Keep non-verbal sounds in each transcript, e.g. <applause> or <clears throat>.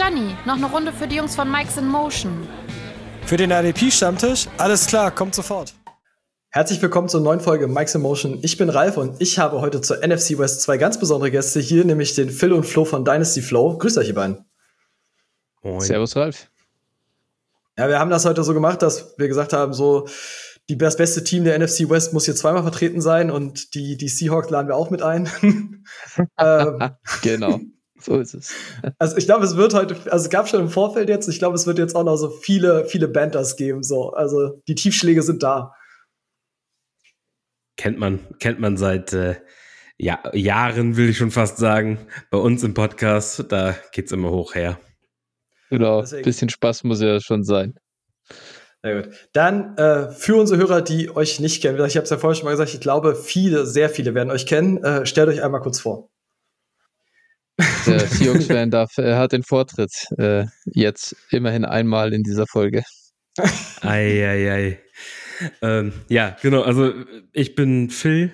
Gianni, noch eine Runde für die Jungs von Mike's in Motion. Für den RDP-Stammtisch? Alles klar, kommt sofort. Herzlich willkommen zur neuen Folge Mike's Emotion. Ich bin Ralf und ich habe heute zur NFC West zwei ganz besondere Gäste hier, nämlich den Phil und Flo von Dynasty Flow. Grüßt euch, ihr beiden. Moin. Servus, Ralf. Ja, wir haben das heute so gemacht, dass wir gesagt haben, so die, das beste Team der NFC West muss hier zweimal vertreten sein und die, die Seahawks laden wir auch mit ein. <laughs> ähm, genau. <laughs> So ist es. <laughs> Also ich glaube, es wird heute, also es gab schon im Vorfeld jetzt, ich glaube, es wird jetzt auch noch so viele, viele Banters geben. So. Also die Tiefschläge sind da. Kennt man, kennt man seit äh, ja, Jahren, will ich schon fast sagen. Bei uns im Podcast, da geht es immer hoch her. Genau, ein bisschen Spaß muss ja schon sein. Sehr gut. Dann äh, für unsere Hörer, die euch nicht kennen, ich habe es ja vorhin schon mal gesagt, ich glaube, viele, sehr viele werden euch kennen. Äh, stellt euch einmal kurz vor. Der Seahawks-Fan darf, er hat den Vortritt. Äh, jetzt immerhin einmal in dieser Folge. Eieiei. Ei, ei. Ähm, ja, genau. Also ich bin Phil,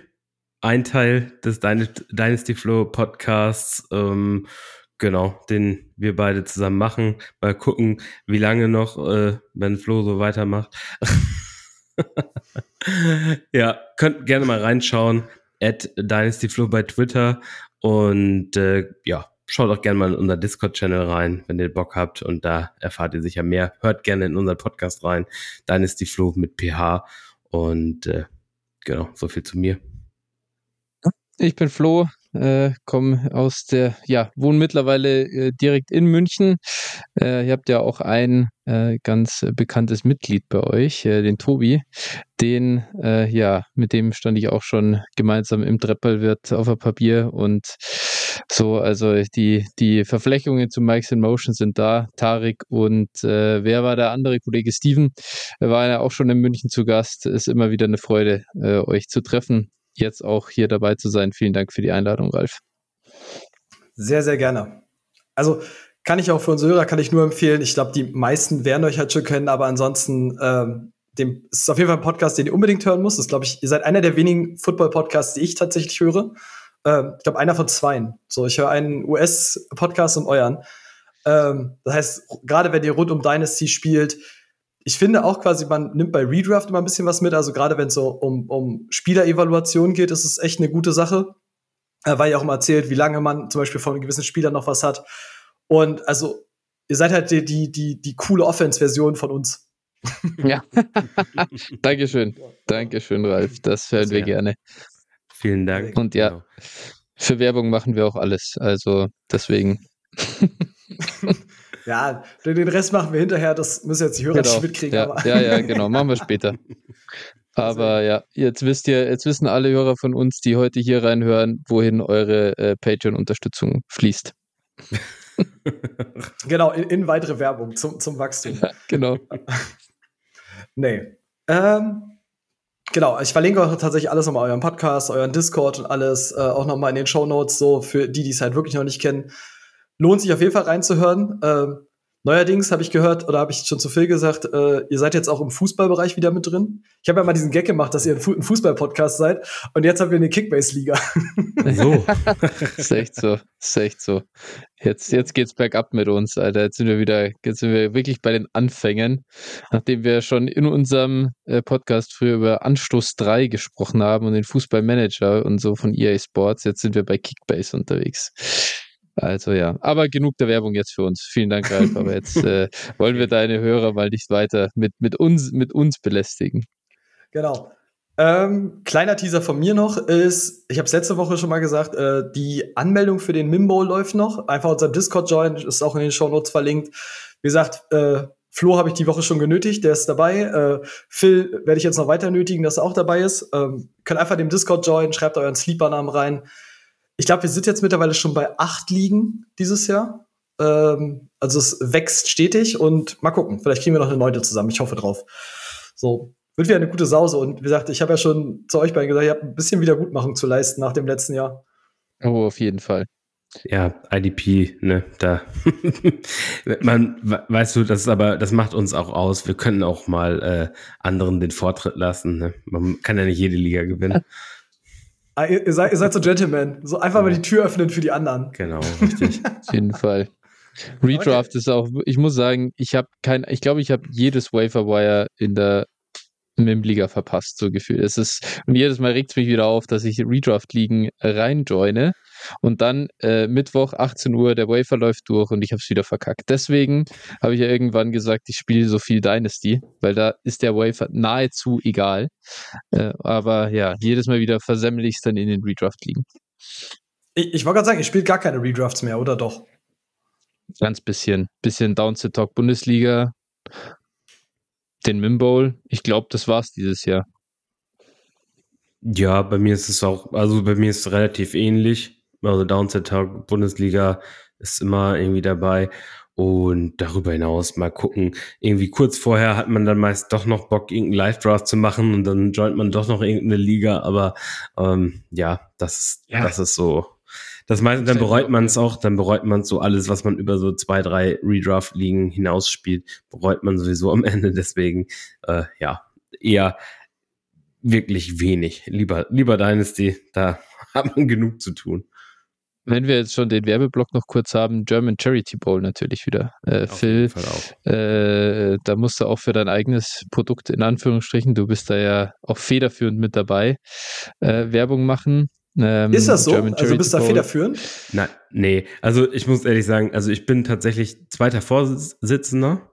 ein Teil des Dynasty Flow Podcasts. Ähm, genau, den wir beide zusammen machen. Mal gucken, wie lange noch, äh, wenn Flo so weitermacht. <laughs> ja, könnt gerne mal reinschauen. At Dynasty Flow bei Twitter und äh, ja, schaut auch gerne mal in unser Discord-Channel rein, wenn ihr Bock habt. Und da erfahrt ihr sicher mehr. Hört gerne in unseren Podcast rein. Dann ist die Flo mit PH. Und äh, genau, so viel zu mir. Ich bin Flo, äh, komme aus der, ja, wohne mittlerweile äh, direkt in München. Äh, ihr habt ja auch ein äh, ganz bekanntes Mitglied bei euch, äh, den Tobi. Den, äh, ja, mit dem stand ich auch schon gemeinsam im Treppelwirt auf dem Papier und so, also die, die Verflechtungen zu Mike's in Motion sind da. Tarik und wer war der andere Kollege? Steven war ja auch schon in München zu Gast. Ist immer wieder eine Freude, euch zu treffen jetzt auch hier dabei zu sein. Vielen Dank für die Einladung, Ralf. Sehr, sehr gerne. Also kann ich auch für unsere Hörer, kann ich nur empfehlen. Ich glaube, die meisten werden euch halt schon kennen, aber ansonsten, ähm, dem ist auf jeden Fall ein Podcast, den ihr unbedingt hören müsst. Das glaube ich, ihr seid einer der wenigen Football-Podcasts, die ich tatsächlich höre. Ähm, ich glaube, einer von zweien. So, ich höre einen US-Podcast und euren. Ähm, das heißt, gerade wenn ihr rund um Dynasty spielt, ich finde auch quasi, man nimmt bei Redraft immer ein bisschen was mit. Also gerade wenn es so um, um Spielerevaluation geht, ist es echt eine gute Sache. Weil ihr auch immer erzählt, wie lange man zum Beispiel von gewissen Spielern noch was hat. Und also, ihr seid halt die, die, die, die coole Offense-Version von uns. <laughs> Ja. <laughs> Dankeschön. Dankeschön, Ralf. Das hören wir gerne. Vielen Dank. Und ja, genau. für Werbung machen wir auch alles. Also deswegen. <laughs> Ja, den Rest machen wir hinterher, das müssen jetzt die Hörer genau. nicht mitkriegen. Ja, ja, ja, genau, machen wir später. <laughs> Aber ja, jetzt wisst ihr, jetzt wissen alle Hörer von uns, die heute hier reinhören, wohin eure äh, Patreon-Unterstützung fließt. <laughs> genau, in, in, weitere Werbung zum, zum Wachstum. Ja, genau. <laughs> nee. Ähm, genau, ich verlinke auch tatsächlich alles nochmal euren Podcast, euren Discord und alles äh, auch nochmal in den Show Notes, so für die, die es halt wirklich noch nicht kennen lohnt sich auf jeden Fall reinzuhören. Ähm, neuerdings habe ich gehört, oder habe ich schon zu viel gesagt, äh, ihr seid jetzt auch im Fußballbereich wieder mit drin. Ich habe ja mal diesen Gag gemacht, dass ihr ein, Fu ein Fußball-Podcast seid und jetzt habt ihr eine Kickbase-Liga. So. <laughs> ist echt so. Ist echt so. Jetzt, jetzt geht's bergab mit uns, Alter. Jetzt sind wir wieder, jetzt sind wir wirklich bei den Anfängen. Nachdem wir schon in unserem äh, Podcast früher über Anstoß 3 gesprochen haben und den Fußballmanager und so von EA Sports, jetzt sind wir bei Kickbase unterwegs. Also ja, aber genug der Werbung jetzt für uns. Vielen Dank, Ralf. Aber <laughs> jetzt äh, wollen wir deine Hörer mal nicht weiter mit, mit, uns, mit uns belästigen. Genau. Ähm, kleiner Teaser von mir noch ist, ich habe es letzte Woche schon mal gesagt, äh, die Anmeldung für den Mimbo läuft noch. Einfach unser Discord join, ist auch in den Show Notes verlinkt. Wie gesagt, äh, Flo habe ich die Woche schon genötigt, der ist dabei. Äh, Phil werde ich jetzt noch weiter nötigen, dass er auch dabei ist. Ähm, könnt einfach dem Discord joinen, schreibt euren Sleeper-Namen rein ich glaube, wir sind jetzt mittlerweile schon bei acht Ligen dieses Jahr. Ähm, also es wächst stetig und mal gucken, vielleicht kriegen wir noch eine neunte zusammen. Ich hoffe drauf. So, wird wieder eine gute Sause. Und wie gesagt, ich habe ja schon zu euch beiden gesagt, ihr habt ein bisschen Wiedergutmachung zu leisten nach dem letzten Jahr. Oh, auf jeden Fall. Ja, IDP, ne, da. <laughs> Man, weißt du, das ist aber, das macht uns auch aus. Wir können auch mal äh, anderen den Vortritt lassen. Ne? Man kann ja nicht jede Liga gewinnen. <laughs> Ah, ihr, seid, ihr seid so Gentlemen. So einfach mal die Tür öffnen für die anderen. Genau, richtig. <laughs> Auf jeden Fall. Redraft okay. ist auch, ich muss sagen, ich habe kein, ich glaube, ich habe jedes Waferwire in der MIM-Liga verpasst, so gefühlt. Es ist, und jedes Mal regt es mich wieder auf, dass ich Redraft-Ligen reinjoine und dann äh, Mittwoch 18 Uhr, der Wafer läuft durch und ich habe es wieder verkackt. Deswegen habe ich ja irgendwann gesagt, ich spiele so viel Dynasty, weil da ist der Wafer nahezu egal. Äh, aber ja, jedes Mal wieder versemmel ich es dann in den Redraft-Ligen. Ich, ich wollte gerade sagen, ich spiele gar keine Redrafts mehr, oder doch? Ganz bisschen. Bisschen Down to Talk Bundesliga, den Mim Bowl. Ich glaube, das war's dieses Jahr. Ja, bei mir ist es auch, also bei mir ist es relativ ähnlich. Also Downset Talk Bundesliga ist immer irgendwie dabei. Und darüber hinaus mal gucken. Irgendwie kurz vorher hat man dann meist doch noch Bock, irgendeinen Live-Draft zu machen und dann joint man doch noch irgendeine Liga. Aber ähm, ja, das, ja. das ist so das meint, dann bereut man es auch, dann bereut man so alles, was man über so zwei, drei Redraft-Ligen hinausspielt, bereut man sowieso am <laughs> Ende. Deswegen, äh, ja, eher wirklich wenig. Lieber, lieber Dynasty, da <laughs> hat man genug zu tun. Wenn wir jetzt schon den Werbeblock noch kurz haben, German Charity Bowl natürlich wieder. Äh, Phil, äh, da musst du auch für dein eigenes Produkt in Anführungsstrichen, du bist da ja auch federführend mit dabei, äh, Werbung machen. Ähm, ist das so? German also bist du da federführend? Nein, nee. Also ich muss ehrlich sagen, also ich bin tatsächlich zweiter Vorsitzender,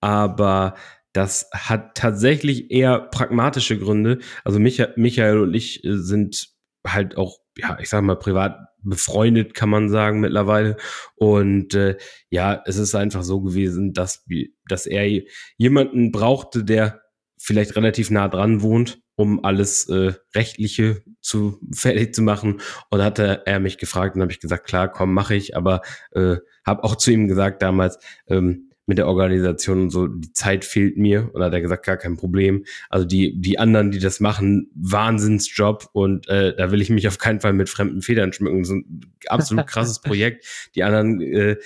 aber das hat tatsächlich eher pragmatische Gründe. Also Micha Michael und ich äh, sind halt auch, ja, ich sag mal, privat befreundet, kann man sagen, mittlerweile. Und äh, ja, es ist einfach so gewesen, dass, dass er jemanden brauchte, der vielleicht relativ nah dran wohnt um alles äh, rechtliche zu <laughs> fertig zu machen. Und hatte er mich gefragt und habe ich gesagt klar komm mache ich. Aber äh, habe auch zu ihm gesagt damals ähm, mit der Organisation und so die Zeit fehlt mir. Und hat er gesagt gar kein Problem. Also die die anderen die das machen Wahnsinnsjob. Und äh, da will ich mich auf keinen Fall mit fremden Federn schmücken. So ein absolut <laughs> krasses Projekt. Die anderen äh,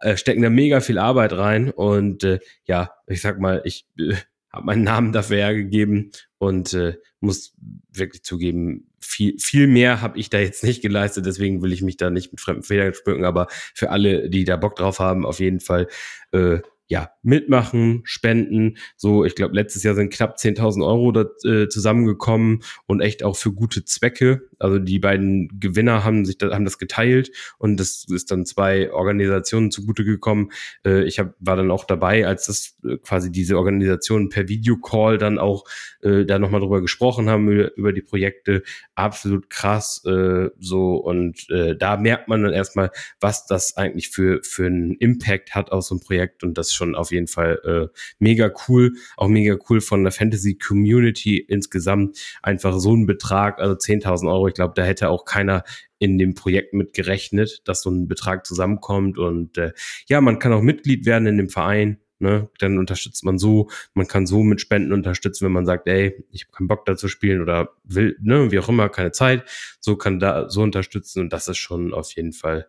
äh, stecken da mega viel Arbeit rein. Und äh, ja ich sag mal ich äh, habe meinen Namen dafür hergegeben und äh, muss wirklich zugeben, viel, viel mehr habe ich da jetzt nicht geleistet, deswegen will ich mich da nicht mit fremden Federn spücken, aber für alle, die da Bock drauf haben, auf jeden Fall äh, ja, mitmachen, spenden. So, ich glaube, letztes Jahr sind knapp 10.000 Euro da, äh, zusammengekommen und echt auch für gute Zwecke. Also die beiden Gewinner haben sich da, haben das geteilt und das ist dann zwei Organisationen zugute gekommen. Äh, ich hab, war dann auch dabei, als das äh, quasi diese Organisationen per Videocall dann auch äh, da nochmal drüber gesprochen haben, über, über die Projekte. Absolut krass äh, so und äh, da merkt man dann erstmal, was das eigentlich für, für einen Impact hat aus so einem Projekt und das schon auf jeden Fall äh, mega cool. Auch mega cool von der Fantasy-Community insgesamt. Einfach so ein Betrag, also 10.000 Euro. Ich glaube, da hätte auch keiner in dem Projekt mit gerechnet, dass so ein Betrag zusammenkommt. Und äh, ja, man kann auch Mitglied werden in dem Verein. Ne, dann unterstützt man so, man kann so mit Spenden unterstützen, wenn man sagt, ey, ich habe keinen Bock da zu spielen oder will, ne, wie auch immer, keine Zeit, so kann da so unterstützen und das ist schon auf jeden Fall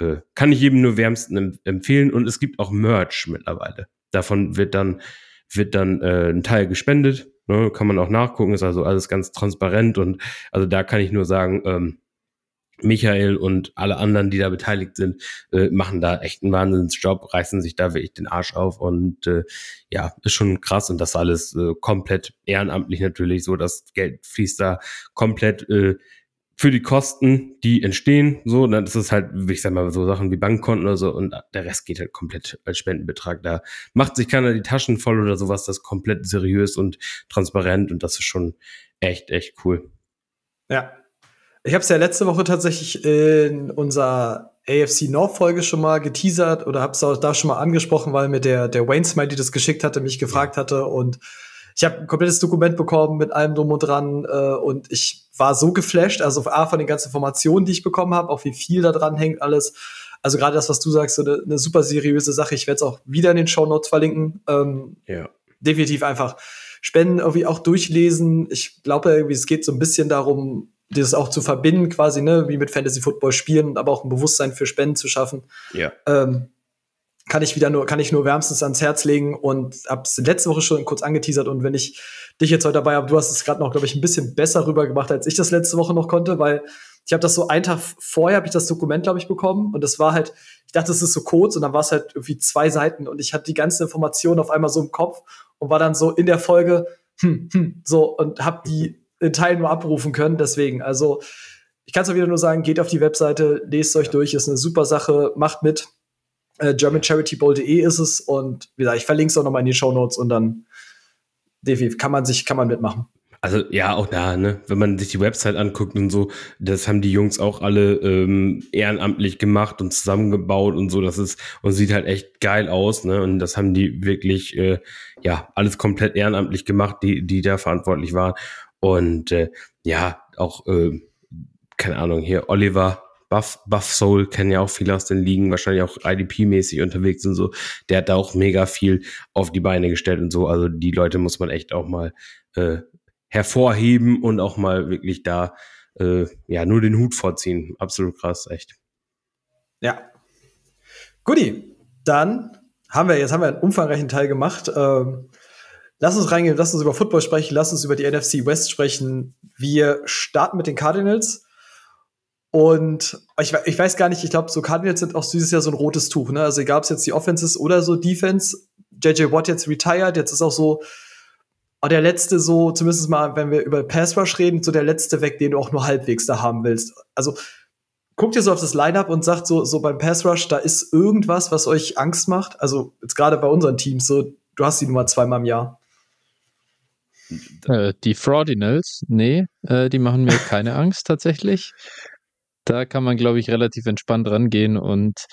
äh, kann ich jedem nur wärmsten empfehlen. Und es gibt auch Merch mittlerweile. Davon wird dann, wird dann äh, ein Teil gespendet. Ne? Kann man auch nachgucken, ist also alles ganz transparent. Und also da kann ich nur sagen, ähm, Michael und alle anderen, die da beteiligt sind, äh, machen da echt einen Wahnsinnsjob, reißen sich da wirklich den Arsch auf und äh, ja, ist schon krass und das alles äh, komplett ehrenamtlich natürlich so, das Geld fließt da komplett äh, für die Kosten, die entstehen, so, dann ist es halt, ich sag mal, so Sachen wie Bankkonten oder so und der Rest geht halt komplett als Spendenbetrag. Da macht sich keiner die Taschen voll oder sowas, das ist komplett seriös und transparent und das ist schon echt, echt cool. Ja. Ich habe es ja letzte Woche tatsächlich in unserer AFC North Folge schon mal geteasert oder habe es auch da schon mal angesprochen, weil mir der, der Wayne Smiley das geschickt hatte, mich gefragt hatte und ich habe ein komplettes Dokument bekommen mit allem drum und dran äh, und ich war so geflasht, also A von den ganzen Informationen, die ich bekommen habe, auch wie viel da dran hängt, alles. Also gerade das, was du sagst, so eine, eine super seriöse Sache. Ich werde es auch wieder in den Show Notes verlinken. Ähm, ja. Definitiv einfach Spenden irgendwie auch durchlesen. Ich glaube irgendwie, es geht so ein bisschen darum, dieses auch zu verbinden, quasi, ne, wie mit Fantasy Football spielen, aber auch ein Bewusstsein für Spenden zu schaffen. Ja. Ähm, kann ich wieder nur, kann ich nur wärmstens ans Herz legen und hab's letzte Woche schon kurz angeteasert und wenn ich dich jetzt heute dabei habe, du hast es gerade noch, glaube ich, ein bisschen besser rübergebracht, als ich das letzte Woche noch konnte, weil Ich habe das so einen Tag vorher, habe ich das Dokument, glaube ich, bekommen. Und das war halt, ich dachte, das ist so kurz und dann war es halt irgendwie zwei Seiten und ich hatte die ganzen Informationen auf einmal so im Kopf und war dann so in der Folge, hm, hm, so und habe die in Teilen nur abrufen können. Deswegen, also ich kann es wieder nur sagen, geht auf die Webseite, lest euch durch, ist eine super Sache, macht mit. Äh, GermanCharityBowl.de ist es und wie gesagt, ich verlinke es auch nochmal in die Show Notes und dann definitiv kann man sich, kann man mitmachen. Also ja, auch da, ne, wenn man sich die Website anguckt und so, das haben die Jungs auch alle ähm, ehrenamtlich gemacht und zusammengebaut und so. Das ist und sieht halt echt geil aus, ne? Und das haben die wirklich, äh, ja, alles komplett ehrenamtlich gemacht, die die da verantwortlich waren. Und äh, ja, auch äh, keine Ahnung hier Oliver Buff, Buff Soul kennen ja auch viele aus den Ligen, wahrscheinlich auch IDP-mäßig unterwegs und so. Der hat da auch mega viel auf die Beine gestellt und so. Also die Leute muss man echt auch mal äh, hervorheben und auch mal wirklich da äh, ja nur den Hut vorziehen. Absolut krass, echt. Ja. Guti, dann haben wir jetzt haben wir einen umfangreichen Teil gemacht. Ähm, lass uns reingehen, lass uns über Football sprechen, lass uns über die NFC West sprechen. Wir starten mit den Cardinals. Und ich, ich weiß gar nicht, ich glaube, so Cardinals sind auch dieses Jahr so ein rotes Tuch. Ne? Also egal, ob es jetzt die Offenses oder so Defense. JJ Watt jetzt retired, jetzt ist auch so auch der letzte so, zumindest mal, wenn wir über Pass Rush reden, so der letzte weg, den du auch nur halbwegs da haben willst. Also guckt ihr so auf das Lineup und sagt so, so beim Pass Rush, da ist irgendwas, was euch Angst macht. Also jetzt gerade bei unseren Teams, so du hast die Nummer zweimal im Jahr. Äh, die Fraudinals, nee, äh, die machen mir keine Angst tatsächlich. Da kann man, glaube ich, relativ entspannt rangehen und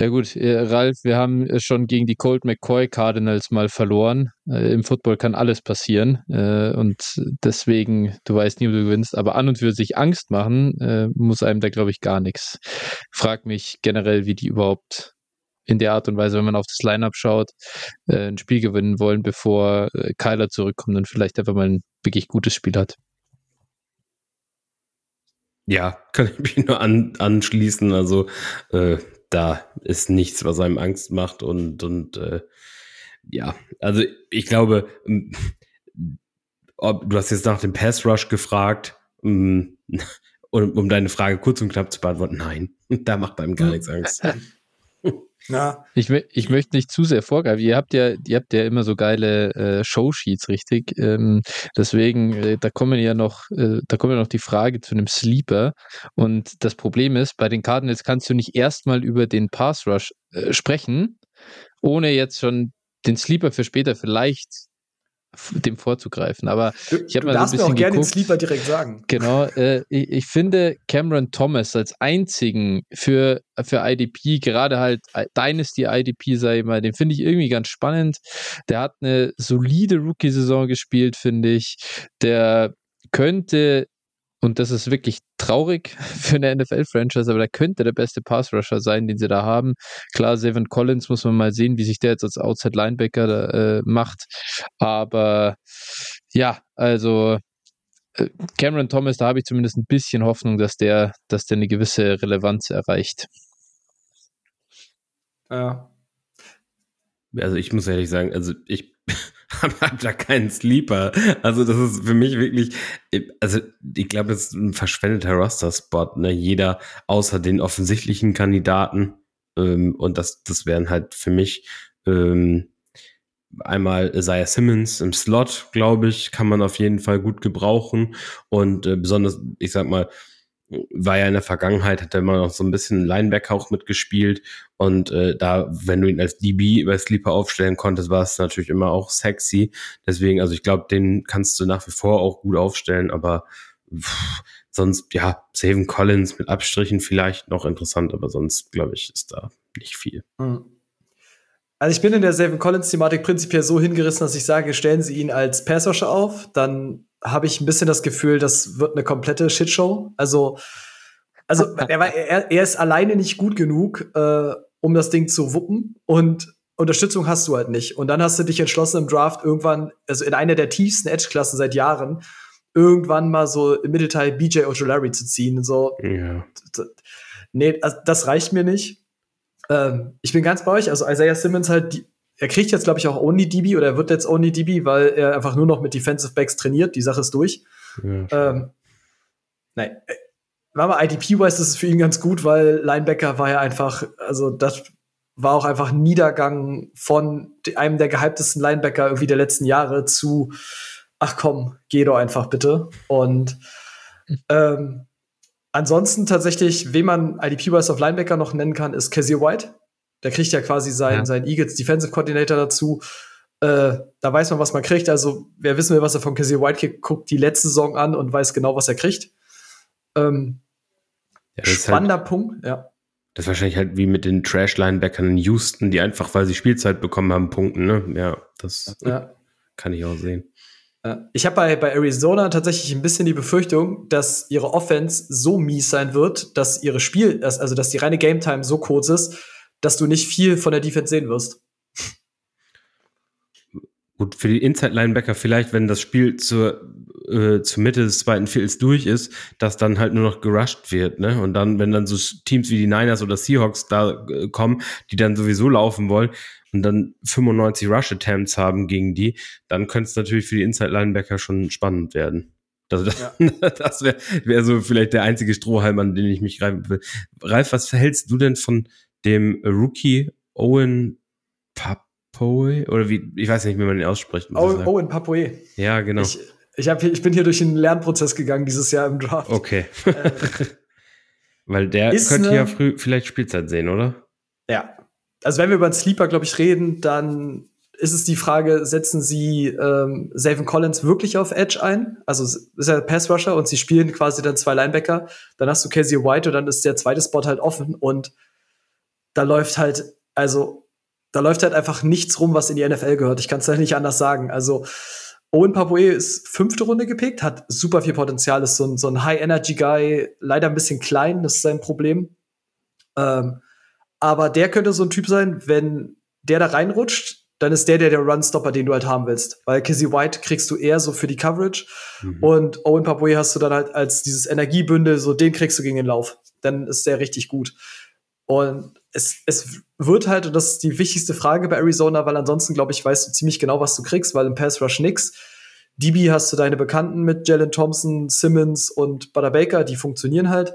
ja gut, äh, Ralf, wir haben äh, schon gegen die Colt McCoy Cardinals mal verloren. Äh, Im Football kann alles passieren und deswegen, du weißt nie, ob du gewinnst, aber an und für sich Angst machen muss einem da, glaube ich, gar nichts. Frag mich generell, wie die überhaupt in der Art und Weise, wenn man auf das Lineup schaut, ein Spiel gewinnen wollen, bevor Kyler zurückkommt und vielleicht einfach mal ein wirklich gutes Spiel hat. Ja, kann ich mich nur an, anschließen. Also äh, da ist nichts, was einem Angst macht und, und äh, ja, also ich glaube, ob, du hast jetzt nach dem Pass Rush gefragt, <laughs> um, um deine Frage kurz und knapp zu beantworten, nein, <laughs> da macht einem gar nichts Angst. <laughs> Ja. Ich, ich möchte nicht zu sehr vorgreifen. Ihr habt ja, ihr habt ja immer so geile äh, Showsheets, richtig? Ähm, deswegen, äh, da kommen ja noch, äh, da kommen ja noch die Frage zu einem Sleeper. Und das Problem ist, bei den Cardinals kannst du nicht erstmal über den Pass Rush äh, sprechen, ohne jetzt schon den Sleeper für später vielleicht dem vorzugreifen. Aber du, ich habe mal so ein bisschen mir auch gerne den Sleeper direkt sagen. Genau, äh, ich, ich, finde Cameron Thomas als einzigen für, für IDP, gerade halt Dynasty IDP, ich mal, den finde ich irgendwie ganz spannend. Der hat eine solide Rookie-Saison gespielt, finde ich. Der könnte und das ist wirklich traurig <laughs> für eine NFL-Franchise, aber der könnte der beste Pass-Rusher sein, den sie da haben. Klar, Seven Collins muss man mal sehen, wie sich der jetzt als Outside-Linebacker äh, macht. Aber ja, also äh, Cameron Thomas, da habe ich zumindest ein bisschen Hoffnung, dass der, dass der eine gewisse Relevanz erreicht. Ja. Also ich muss ehrlich sagen, also ich <laughs> <laughs> habe da keinen Sleeper. Also das ist für mich wirklich, also ich glaube, das ist ein verschwendeter Roster-Spot. Ne? Jeder außer den offensichtlichen Kandidaten. Ähm, und das, das wären halt für mich ähm, einmal Isaiah Simmons im Slot, glaube ich, kann man auf jeden Fall gut gebrauchen. Und äh, besonders, ich sag mal, war ja in der Vergangenheit, hat er immer noch so ein bisschen Linebacker auch mitgespielt. Und äh, da, wenn du ihn als DB über Sleeper aufstellen konntest, war es natürlich immer auch sexy. Deswegen, also ich glaube, den kannst du nach wie vor auch gut aufstellen, aber pff, sonst, ja, Saving Collins mit Abstrichen vielleicht noch interessant, aber sonst, glaube ich, ist da nicht viel. Mhm. Also ich bin in der Saving Collins-Thematik prinzipiell so hingerissen, dass ich sage, stellen Sie ihn als Passwasher auf, dann habe ich ein bisschen das Gefühl, das wird eine komplette Shitshow. Also, also <laughs> er, war, er, er ist alleine nicht gut genug, äh, um das Ding zu wuppen und Unterstützung hast du halt nicht. Und dann hast du dich entschlossen im Draft irgendwann, also in einer der tiefsten Edge-Klassen seit Jahren, irgendwann mal so im Mittelteil BJ Ojolari zu ziehen. So, ja. nee, das reicht mir nicht. Ähm, ich bin ganz bei euch. Also Isaiah Simmons halt die, er kriegt jetzt, glaube ich, auch Only DB oder er wird jetzt Only DB, weil er einfach nur noch mit Defensive Backs trainiert. Die Sache ist durch. Ja, ähm, nein, mal, IDP-wise ist es für ihn ganz gut, weil Linebacker war ja einfach, also das war auch einfach ein Niedergang von einem der gehyptesten Linebacker irgendwie der letzten Jahre zu, ach komm, geh doch einfach bitte. Und ähm, ansonsten tatsächlich, wen man IDP-wise auf Linebacker noch nennen kann, ist Kazir White. Der kriegt ja quasi seinen, ja. seinen Eagles Defensive Coordinator dazu. Äh, da weiß man, was man kriegt. Also, wer wissen will, was er von Kazir White kriegt, guckt die letzte Saison an und weiß genau, was er kriegt. Ähm, ja, spannender halt, Punkt, ja. Das ist wahrscheinlich halt wie mit den Trash-Linebackern in Houston, die einfach, weil sie Spielzeit bekommen haben, punkten, ne? Ja, das ja. kann ich auch sehen. Ich habe bei, bei Arizona tatsächlich ein bisschen die Befürchtung, dass ihre Offense so mies sein wird, dass ihre Spiel, also dass die reine Game Time so kurz ist, dass du nicht viel von der Defense sehen wirst. Gut, für die Inside-Linebacker vielleicht, wenn das Spiel zur, äh, zur Mitte des zweiten Viertels durch ist, dass dann halt nur noch gerusht wird, ne? Und dann, wenn dann so Teams wie die Niners oder Seahawks da äh, kommen, die dann sowieso laufen wollen und dann 95 Rush-Attempts haben gegen die, dann könnte es natürlich für die Inside-Linebacker schon spannend werden. Also das, <laughs> ja. das wäre wär so vielleicht der einzige Strohhalm, an den ich mich greifen will. Ralf, was verhältst du denn von dem Rookie Owen? Papoe oder wie, ich weiß nicht, wie man ihn ausspricht. Owen, Owen Papoe. Ja, genau. Ich, ich, hab, ich bin hier durch einen Lernprozess gegangen dieses Jahr im Draft. Okay. Äh, <laughs> Weil der könnte eine, ja früh vielleicht Spielzeit sehen, oder? Ja. Also wenn wir über einen Sleeper, glaube ich, reden, dann ist es die Frage, setzen sie ähm, Savin Collins wirklich auf Edge ein? Also ist er Pass Rusher und sie spielen quasi dann zwei Linebacker, dann hast du Casey White und dann ist der zweite Spot halt offen und da läuft halt, also da läuft halt einfach nichts rum, was in die NFL gehört. Ich kann es halt nicht anders sagen. Also Owen Papoe ist fünfte Runde gepickt, hat super viel Potenzial, ist so ein, so ein High-Energy-Guy, leider ein bisschen klein, das ist sein Problem. Ähm, aber der könnte so ein Typ sein, wenn der da reinrutscht, dann ist der der, der Run-Stopper, den du halt haben willst. Weil Kizzy White kriegst du eher so für die Coverage mhm. und Owen Papoe hast du dann halt als dieses Energiebündel, so den kriegst du gegen den Lauf. Dann ist der richtig gut. Und es, es wird halt, und das ist die wichtigste Frage bei Arizona, weil ansonsten, glaube ich, weißt du ziemlich genau, was du kriegst, weil im Pass Rush nix. DB hast du deine Bekannten mit Jalen Thompson, Simmons und Butter Baker, die funktionieren halt.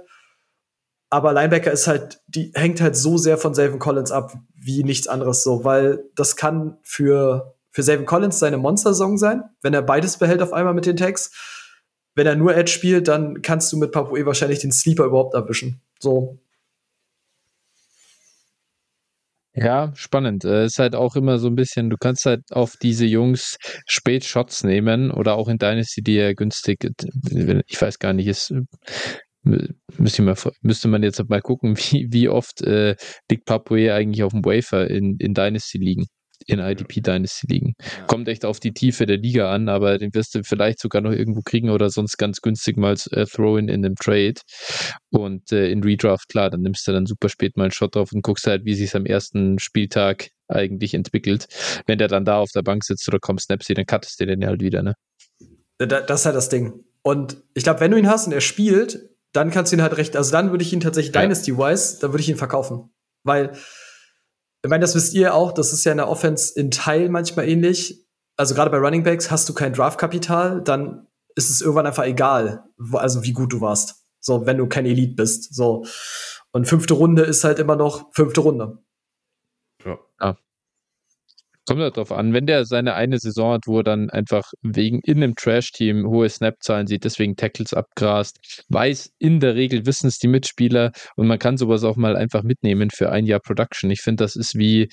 Aber Linebacker ist halt, die hängt halt so sehr von Savin Collins ab wie nichts anderes so, weil das kann für, für Savin Collins seine Monster-Song sein, wenn er beides behält auf einmal mit den Tags. Wenn er nur Edge spielt, dann kannst du mit Papoe wahrscheinlich den Sleeper überhaupt erwischen. So, Ja, spannend. Äh, ist halt auch immer so ein bisschen, du kannst halt auf diese Jungs spät Shots nehmen oder auch in Dynasty, die ja günstig, ich weiß gar nicht, ist, müsste, mal, müsste man jetzt mal gucken, <laughs> wie, wie oft äh, liegt Papoe eigentlich auf dem Wafer in, in Dynasty liegen in IDP Dynasty liegen. Ja. Kommt echt auf die Tiefe der Liga an, aber den wirst du vielleicht sogar noch irgendwo kriegen oder sonst ganz günstig mal äh, Throw-in in einem Trade. Und äh, in Redraft, klar, dann nimmst du dann super spät mal einen Shot drauf und guckst halt, wie sich am ersten Spieltag eigentlich entwickelt. Wenn der dann da auf der Bank sitzt oder kommt Snapsy, dann cuttest du den halt wieder, ne? Das ist halt das Ding. Und ich glaube, wenn du ihn hast und er spielt, dann kannst du ihn halt recht, also dann würde ich ihn tatsächlich ja. Dynasty-wise, dann würde ich ihn verkaufen. Weil ich meine, das wisst ihr auch, das ist ja in der Offense in Teil manchmal ähnlich. Also gerade bei Running Backs hast du kein Draftkapital, dann ist es irgendwann einfach egal, also wie gut du warst. So, wenn du kein Elite bist. So. Und fünfte Runde ist halt immer noch fünfte Runde. Ja. ja. Kommt halt drauf an, wenn der seine eine Saison hat, wo er dann einfach wegen in einem Trash-Team hohe Snap-Zahlen sieht, deswegen Tackles abgrast, weiß, in der Regel wissen es die Mitspieler und man kann sowas auch mal einfach mitnehmen für ein Jahr Production. Ich finde, das ist wie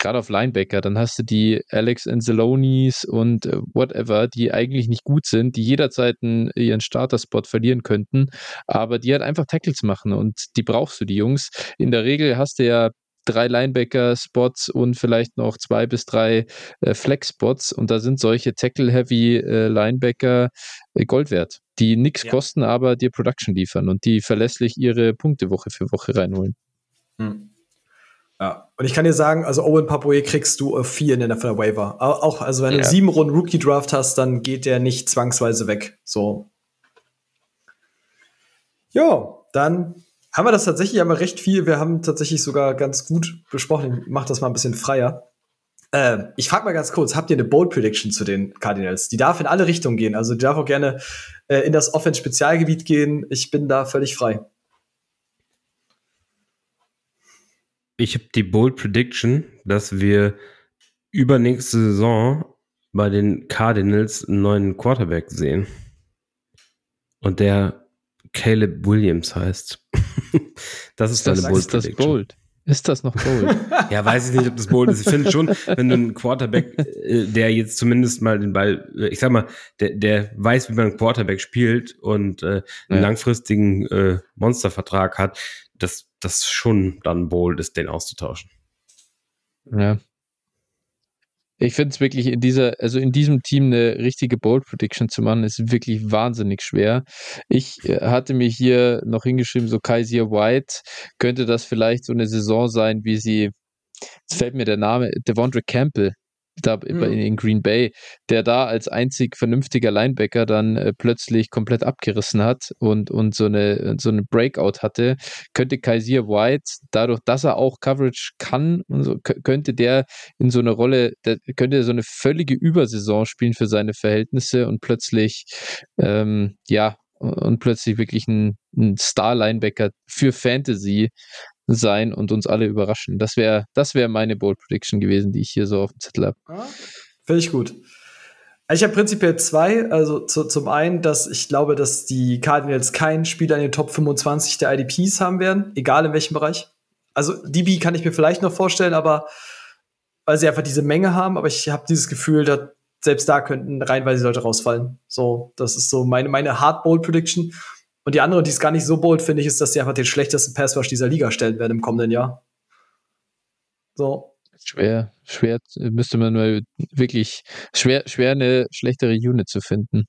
gerade auf Linebacker, dann hast du die Alex Anzelonis und äh, whatever, die eigentlich nicht gut sind, die jederzeit einen, ihren Starter-Spot verlieren könnten, aber die halt einfach Tackles machen und die brauchst du, die Jungs. In der Regel hast du ja drei Linebacker-Spots und vielleicht noch zwei bis drei äh, Flex-Spots. Und da sind solche Tackle-Heavy äh, Linebacker äh, Gold wert, die nichts ja. kosten, aber dir Production liefern und die verlässlich ihre Punkte Woche für Woche reinholen. Hm. Ja, und ich kann dir sagen, also Owen Papoe kriegst du auf vier in der NFL Waiver. Auch, also wenn ja. du sieben Runden Rookie Draft hast, dann geht der nicht zwangsweise weg. So. Ja, dann haben wir das tatsächlich einmal recht viel. Wir haben tatsächlich sogar ganz gut besprochen. Ich mache das mal ein bisschen freier. Ähm, ich frage mal ganz kurz, habt ihr eine Bold Prediction zu den Cardinals? Die darf in alle Richtungen gehen. Also die darf auch gerne äh, in das Offense-Spezialgebiet gehen. Ich bin da völlig frei. Ich habe die Bold Prediction, dass wir übernächste Saison bei den Cardinals einen neuen Quarterback sehen. Und der Caleb Williams heißt. <laughs> das ist deine Bold ist das bold? Ist das noch bold? <laughs> Ja, weiß ich nicht, ob das bold ist. Ich finde schon, wenn du einen Quarterback, äh, der jetzt zumindest mal den Ball, ich sag mal, der, der weiß, wie man einen Quarterback spielt und äh, einen Ja. langfristigen äh, Monstervertrag hat, dass das schon dann bold ist, den auszutauschen. ja. Ich finde es wirklich in dieser, also in diesem Team eine richtige Bold Prediction zu machen, ist wirklich wahnsinnig schwer. Ich äh, hatte mir hier noch hingeschrieben, so Kaiser White könnte das vielleicht so eine Saison sein, wie sie, jetzt fällt mir der Name, Devondre Campbell, da Mhm. in Green Bay, der da als einzig vernünftiger Linebacker dann äh, plötzlich komplett abgerissen hat und, und so eine, so eine Breakout hatte, könnte Kaiser White, dadurch, dass er auch Coverage kann, und so, kö- könnte der in so eine Rolle, der, könnte er so eine völlige Übersaison spielen für seine Verhältnisse und plötzlich, ähm, ja, und plötzlich wirklich ein, ein Star-Linebacker für Fantasy sein und uns alle überraschen. Das wäre das wär meine Bold Prediction gewesen, die ich hier so auf dem Zettel habe. Ah, Finde ich gut. Ich habe prinzipiell zwei. Also zu, zum einen, dass ich glaube, dass die Cardinals keinen Spieler in den Top 25 der IDPs haben werden, egal in welchem Bereich. Also DB kann ich mir vielleicht noch vorstellen, aber weil sie einfach diese Menge haben, aber ich habe dieses Gefühl, dass selbst da könnten reihenweise Leute rausfallen. So, das ist so meine, meine Hard Bold Prediction. Und die andere, die ist gar nicht so bold, finde ich, ist, dass sie einfach den schlechtesten Pass Rush dieser Liga stellen werden im kommenden Jahr. So, Schwer, schwer, müsste man mal wirklich, schwer, schwer eine schlechtere Unit zu finden.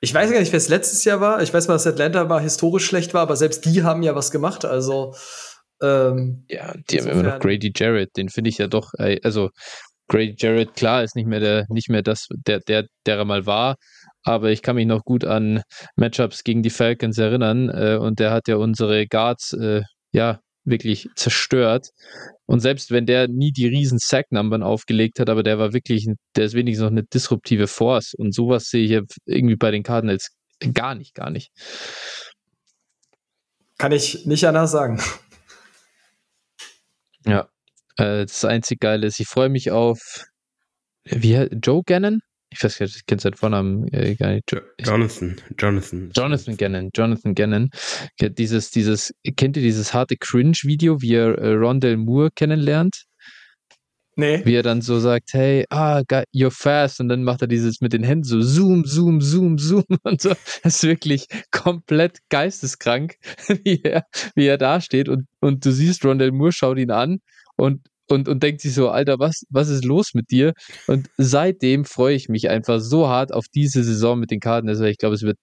Ich weiß gar nicht, wer es letztes Jahr war. Ich weiß mal, dass Atlanta mal historisch schlecht war, aber selbst die haben ja was gemacht. Also, ähm, Ja, die haben immer noch Insofern- Grady Jarrett, den finde ich ja doch, also Grady Jarrett, klar, ist nicht mehr der, nicht mehr das, der, der, der er mal war, aber ich kann mich noch gut an Matchups gegen die Falcons erinnern äh, und der hat ja unsere Guards, äh, ja, wirklich zerstört. Und selbst wenn der nie die riesen Sack-Numbern aufgelegt hat, aber der war wirklich, der ist wenigstens noch eine disruptive Force und sowas sehe ich irgendwie bei den Cardinals gar nicht, gar nicht. kann ich nicht anders sagen. Ja. Äh, das einzig Geile ist, ich freue mich auf wie, Joe Gannon? Ich weiß gar nicht, ich kenne seinen Vornamen äh, gar nicht. Jo Jonathan, Jonathan. Jonathan Gannon, Jonathan Gannon. Dieses, dieses, kennt ihr dieses harte Cringe-Video, wie er äh, Rondell Moore kennenlernt? Nee. Wie er dann so sagt, hey, ah, you're fast. Und dann macht er dieses mit den Händen so zoom, zoom, zoom, zoom <laughs> und so. Das ist wirklich komplett geisteskrank, <laughs> wie er, wie er da steht. Und, und du siehst, Rondell Moore schaut ihn an und, und, und denkt sich so, Alter, was, was ist los mit dir? Und seitdem freue ich mich einfach so hart auf diese Saison mit den Cardinals, weil ich glaube, es wird,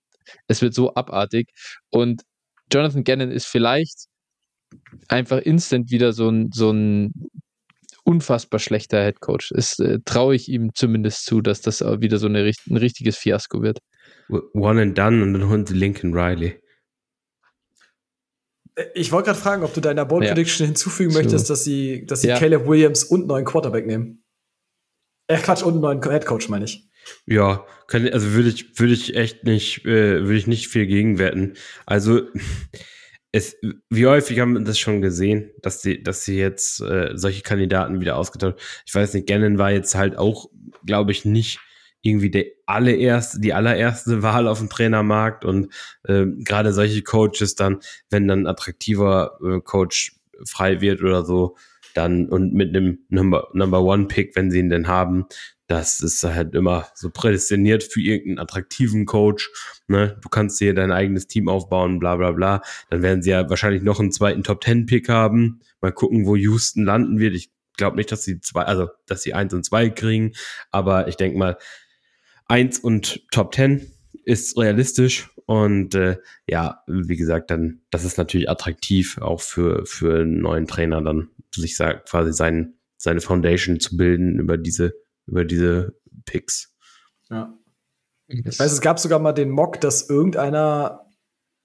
es wird so abartig. Und Jonathan Gannon ist vielleicht einfach instant wieder so ein, so ein unfassbar schlechter Headcoach. Es äh, traue ich ihm zumindest zu, dass das wieder so eine, ein richtiges Fiasko wird. One and done und dann holen sie Lincoln Riley. Ich wollte gerade fragen, ob du deiner Bold Ja. Prediction hinzufügen So. möchtest, dass sie, dass sie Ja. Caleb Williams und einen neuen Quarterback nehmen. Äh, Quatsch, und einen neuen Headcoach, meine ich. Ja, kann, also würde ich, würde ich echt nicht, äh, würde ich nicht viel gegenwerten. Also, es, wie häufig haben wir das schon gesehen, dass sie, dass sie jetzt äh, solche Kandidaten wieder ausgetauscht. Ich weiß nicht, Gannon war jetzt halt auch, glaube ich, nicht irgendwie der allererste, die allererste Wahl auf dem Trainermarkt und ähm, gerade solche Coaches dann, wenn dann ein attraktiver äh, Coach frei wird oder so, dann und mit einem Number, Number One Pick, wenn sie ihn denn haben, das ist halt immer so prädestiniert für irgendeinen attraktiven Coach. Ne? Du kannst dir dein eigenes Team aufbauen, bla bla bla. Dann werden sie ja wahrscheinlich noch einen zweiten Top Ten Pick haben. Mal gucken, wo Houston landen wird. Ich glaube nicht, dass sie zwei, also dass sie eins und zwei kriegen, aber ich denke mal, eins und Top Ten ist realistisch und äh, ja, wie gesagt, dann das ist natürlich attraktiv auch für für einen neuen Trainer dann sich quasi sein, seine Foundation zu bilden über diese über diese Picks. Ja. Ich weiß, es gab sogar mal den Mock, dass irgendeiner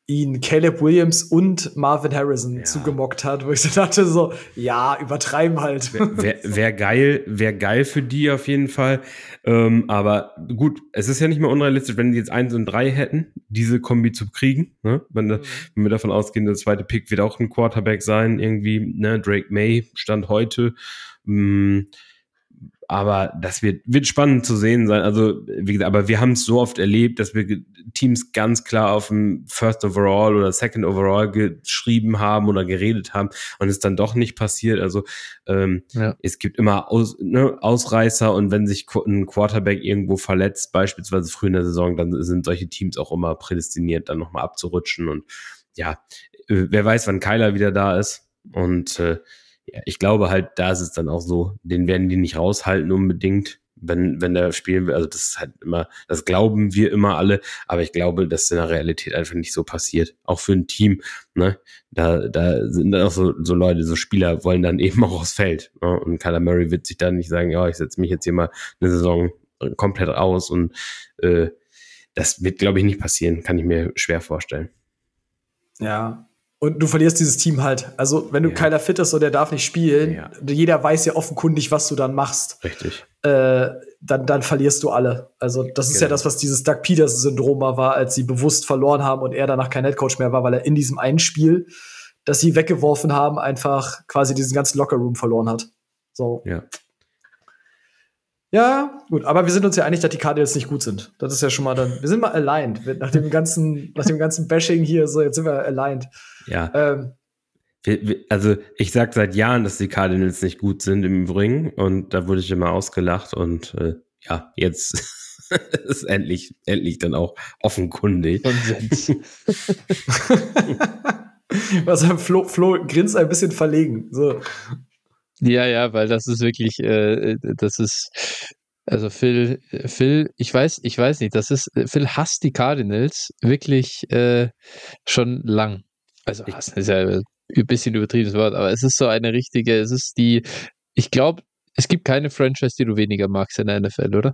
ihn Caleb Williams und Marvin Harrison Ja. zugemockt hat, wo ich so dachte, so, ja, übertreiben halt. Wäre wär geil, wäre geil für die auf jeden Fall. Ähm, aber gut, es ist ja nicht mehr unrealistisch, wenn die jetzt eins und drei hätten, diese Kombi zu kriegen. Ne? Wenn, da- wenn wir davon ausgehen, der zweite Pick wird auch ein Quarterback sein, irgendwie, ne? Drake May stand heute. Mm, aber das wird, wird spannend zu sehen sein. Also, wie gesagt, aber wir haben es so oft erlebt, dass wir Teams ganz klar auf dem First Overall oder Second Overall geschrieben haben oder geredet haben und es dann doch nicht passiert. Also, ähm, Ja. es gibt immer Aus, ne, Ausreißer und wenn sich ein Quarterback irgendwo verletzt, beispielsweise früh in der Saison, dann sind solche Teams auch immer prädestiniert, dann nochmal abzurutschen. Und ja, äh, wer weiß, wann Kyler wieder da ist. Und äh, ja, ich glaube halt, da ist es dann auch so, den werden die nicht raushalten unbedingt, wenn, wenn der spielen will. Also das ist halt immer, das glauben wir immer alle, aber ich glaube, dass in der Realität einfach nicht so passiert. Auch für ein Team, ne? Da, da sind dann auch so, so Leute, so Spieler wollen dann <laughs> eben auch aufs Feld. Ne? Und Kyler Murray wird sich dann nicht sagen, ja, ich setze mich jetzt hier mal eine Saison komplett aus und äh, das wird, glaube ich, nicht passieren, kann ich mir schwer vorstellen. Ja. Und du verlierst dieses Team halt. Also, wenn du Ja. keiner fit ist und der darf nicht spielen, Ja. jeder weiß ja offenkundig, was du dann machst, Richtig. äh, dann, dann verlierst du alle. Also, das ist ja Genau. das, was dieses Doug Peters-Syndrom war, als sie bewusst verloren haben und er danach kein Headcoach mehr war, weil er in diesem einen Spiel, das sie weggeworfen haben, einfach quasi diesen ganzen Lockerroom verloren hat. So. Ja. Ja, gut, aber wir sind uns ja einig, dass die Cardinals nicht gut sind. Das ist ja schon mal dann, wir sind mal aligned. Nach dem ganzen, nach dem ganzen Bashing hier, so, jetzt sind wir aligned. Ja. Ähm, Wir, wir, also ich sag seit Jahren, dass die Cardinals nicht gut sind im Übrigen und da wurde ich immer ausgelacht und äh, ja, jetzt <laughs> ist endlich, endlich dann auch offenkundig. Konsens. <laughs> was Flo, Flo grinst ein bisschen verlegen. So. Ja, ja, weil das ist wirklich, äh, das ist, also Phil, Phil, ich weiß, ich weiß nicht, das ist, Phil hasst die Cardinals wirklich äh, schon lang. Also hassen ist ja ein bisschen übertriebenes Wort, aber es ist so eine richtige, es ist die, ich glaube, es gibt keine Franchise, die du weniger magst in der NFL, oder?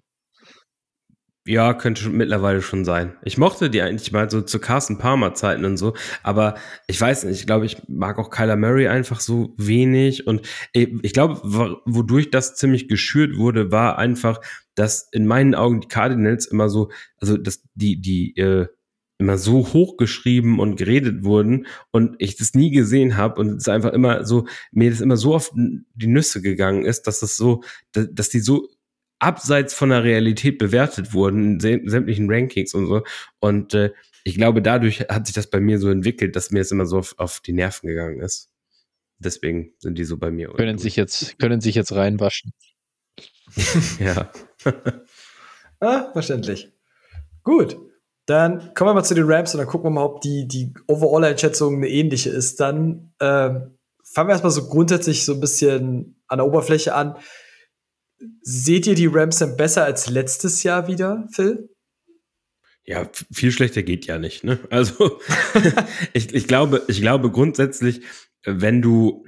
Ja, könnte schon mittlerweile schon sein. Ich mochte die eigentlich mal so zu Carsten Palmer Zeiten und so, aber ich weiß nicht, ich glaube, ich mag auch Kyler Murray einfach so wenig und ich glaube, wo- wodurch das ziemlich geschürt wurde, war einfach, dass in meinen Augen die Cardinals immer so, also dass die, die, äh, immer so hochgeschrieben und geredet wurden und ich das nie gesehen habe und es einfach immer so, mir das immer so auf die Nüsse gegangen ist, dass das so, dass die so abseits von der Realität bewertet wurden in säm- sämtlichen Rankings und so. Und äh, ich glaube, dadurch hat sich das bei mir so entwickelt, dass mir das immer so auf, auf die Nerven gegangen ist. Deswegen sind die so bei mir. Können sich jetzt, können sich jetzt reinwaschen. <laughs> ja. <laughs> Ah, verständlich. Gut. Dann kommen wir mal zu den Rams und dann gucken wir mal, ob die, die Overall-Einschätzung eine ähnliche ist. Dann ähm, fangen wir erstmal so grundsätzlich so ein bisschen an der Oberfläche an. Seht ihr die Rams denn besser als letztes Jahr wieder, Phil? Ja, viel schlechter geht ja nicht. Ne? Also <laughs> ich, ich glaube, ich glaube grundsätzlich, wenn du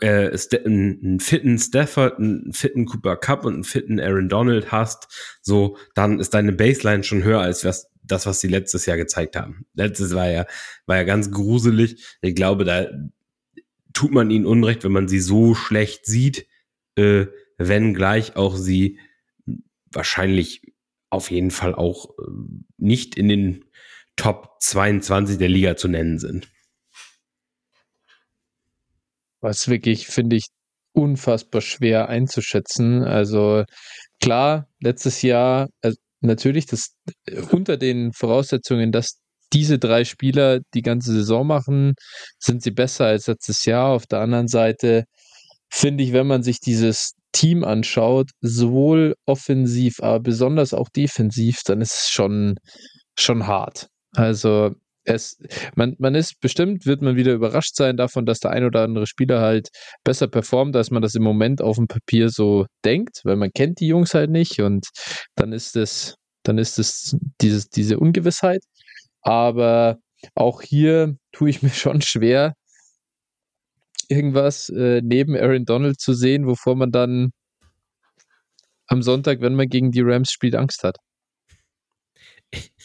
äh, einen fitten Stafford, einen fitten Cooper Cup und einen fitten Aaron Donald hast, so dann ist deine Baseline schon höher als was, das, was sie letztes Jahr gezeigt haben. Letztes war ja war ja ganz gruselig. Ich glaube, da tut man ihnen Unrecht, wenn man sie so schlecht sieht, äh, wenn gleich auch sie wahrscheinlich auf jeden Fall auch äh, nicht in den Top 22 der Liga zu nennen sind. Was wirklich, finde ich, unfassbar schwer einzuschätzen. Also klar, letztes Jahr, also natürlich, das unter den Voraussetzungen, dass diese drei Spieler die ganze Saison machen, sind sie besser als letztes Jahr. Auf der anderen Seite finde ich, wenn man sich dieses Team anschaut, sowohl offensiv, aber besonders auch defensiv, dann ist es schon, schon hart. Also es, man, man ist bestimmt, wird man wieder überrascht sein davon, dass der ein oder andere Spieler halt besser performt, als man das im Moment auf dem Papier so denkt, weil man kennt die Jungs halt nicht und dann ist es, dann ist es dieses, diese Ungewissheit. Aber auch hier tue ich mir <laughs> schon schwer, irgendwas äh, neben Aaron Donald zu sehen, wovor man dann am Sonntag, wenn man gegen die Rams spielt, Angst hat.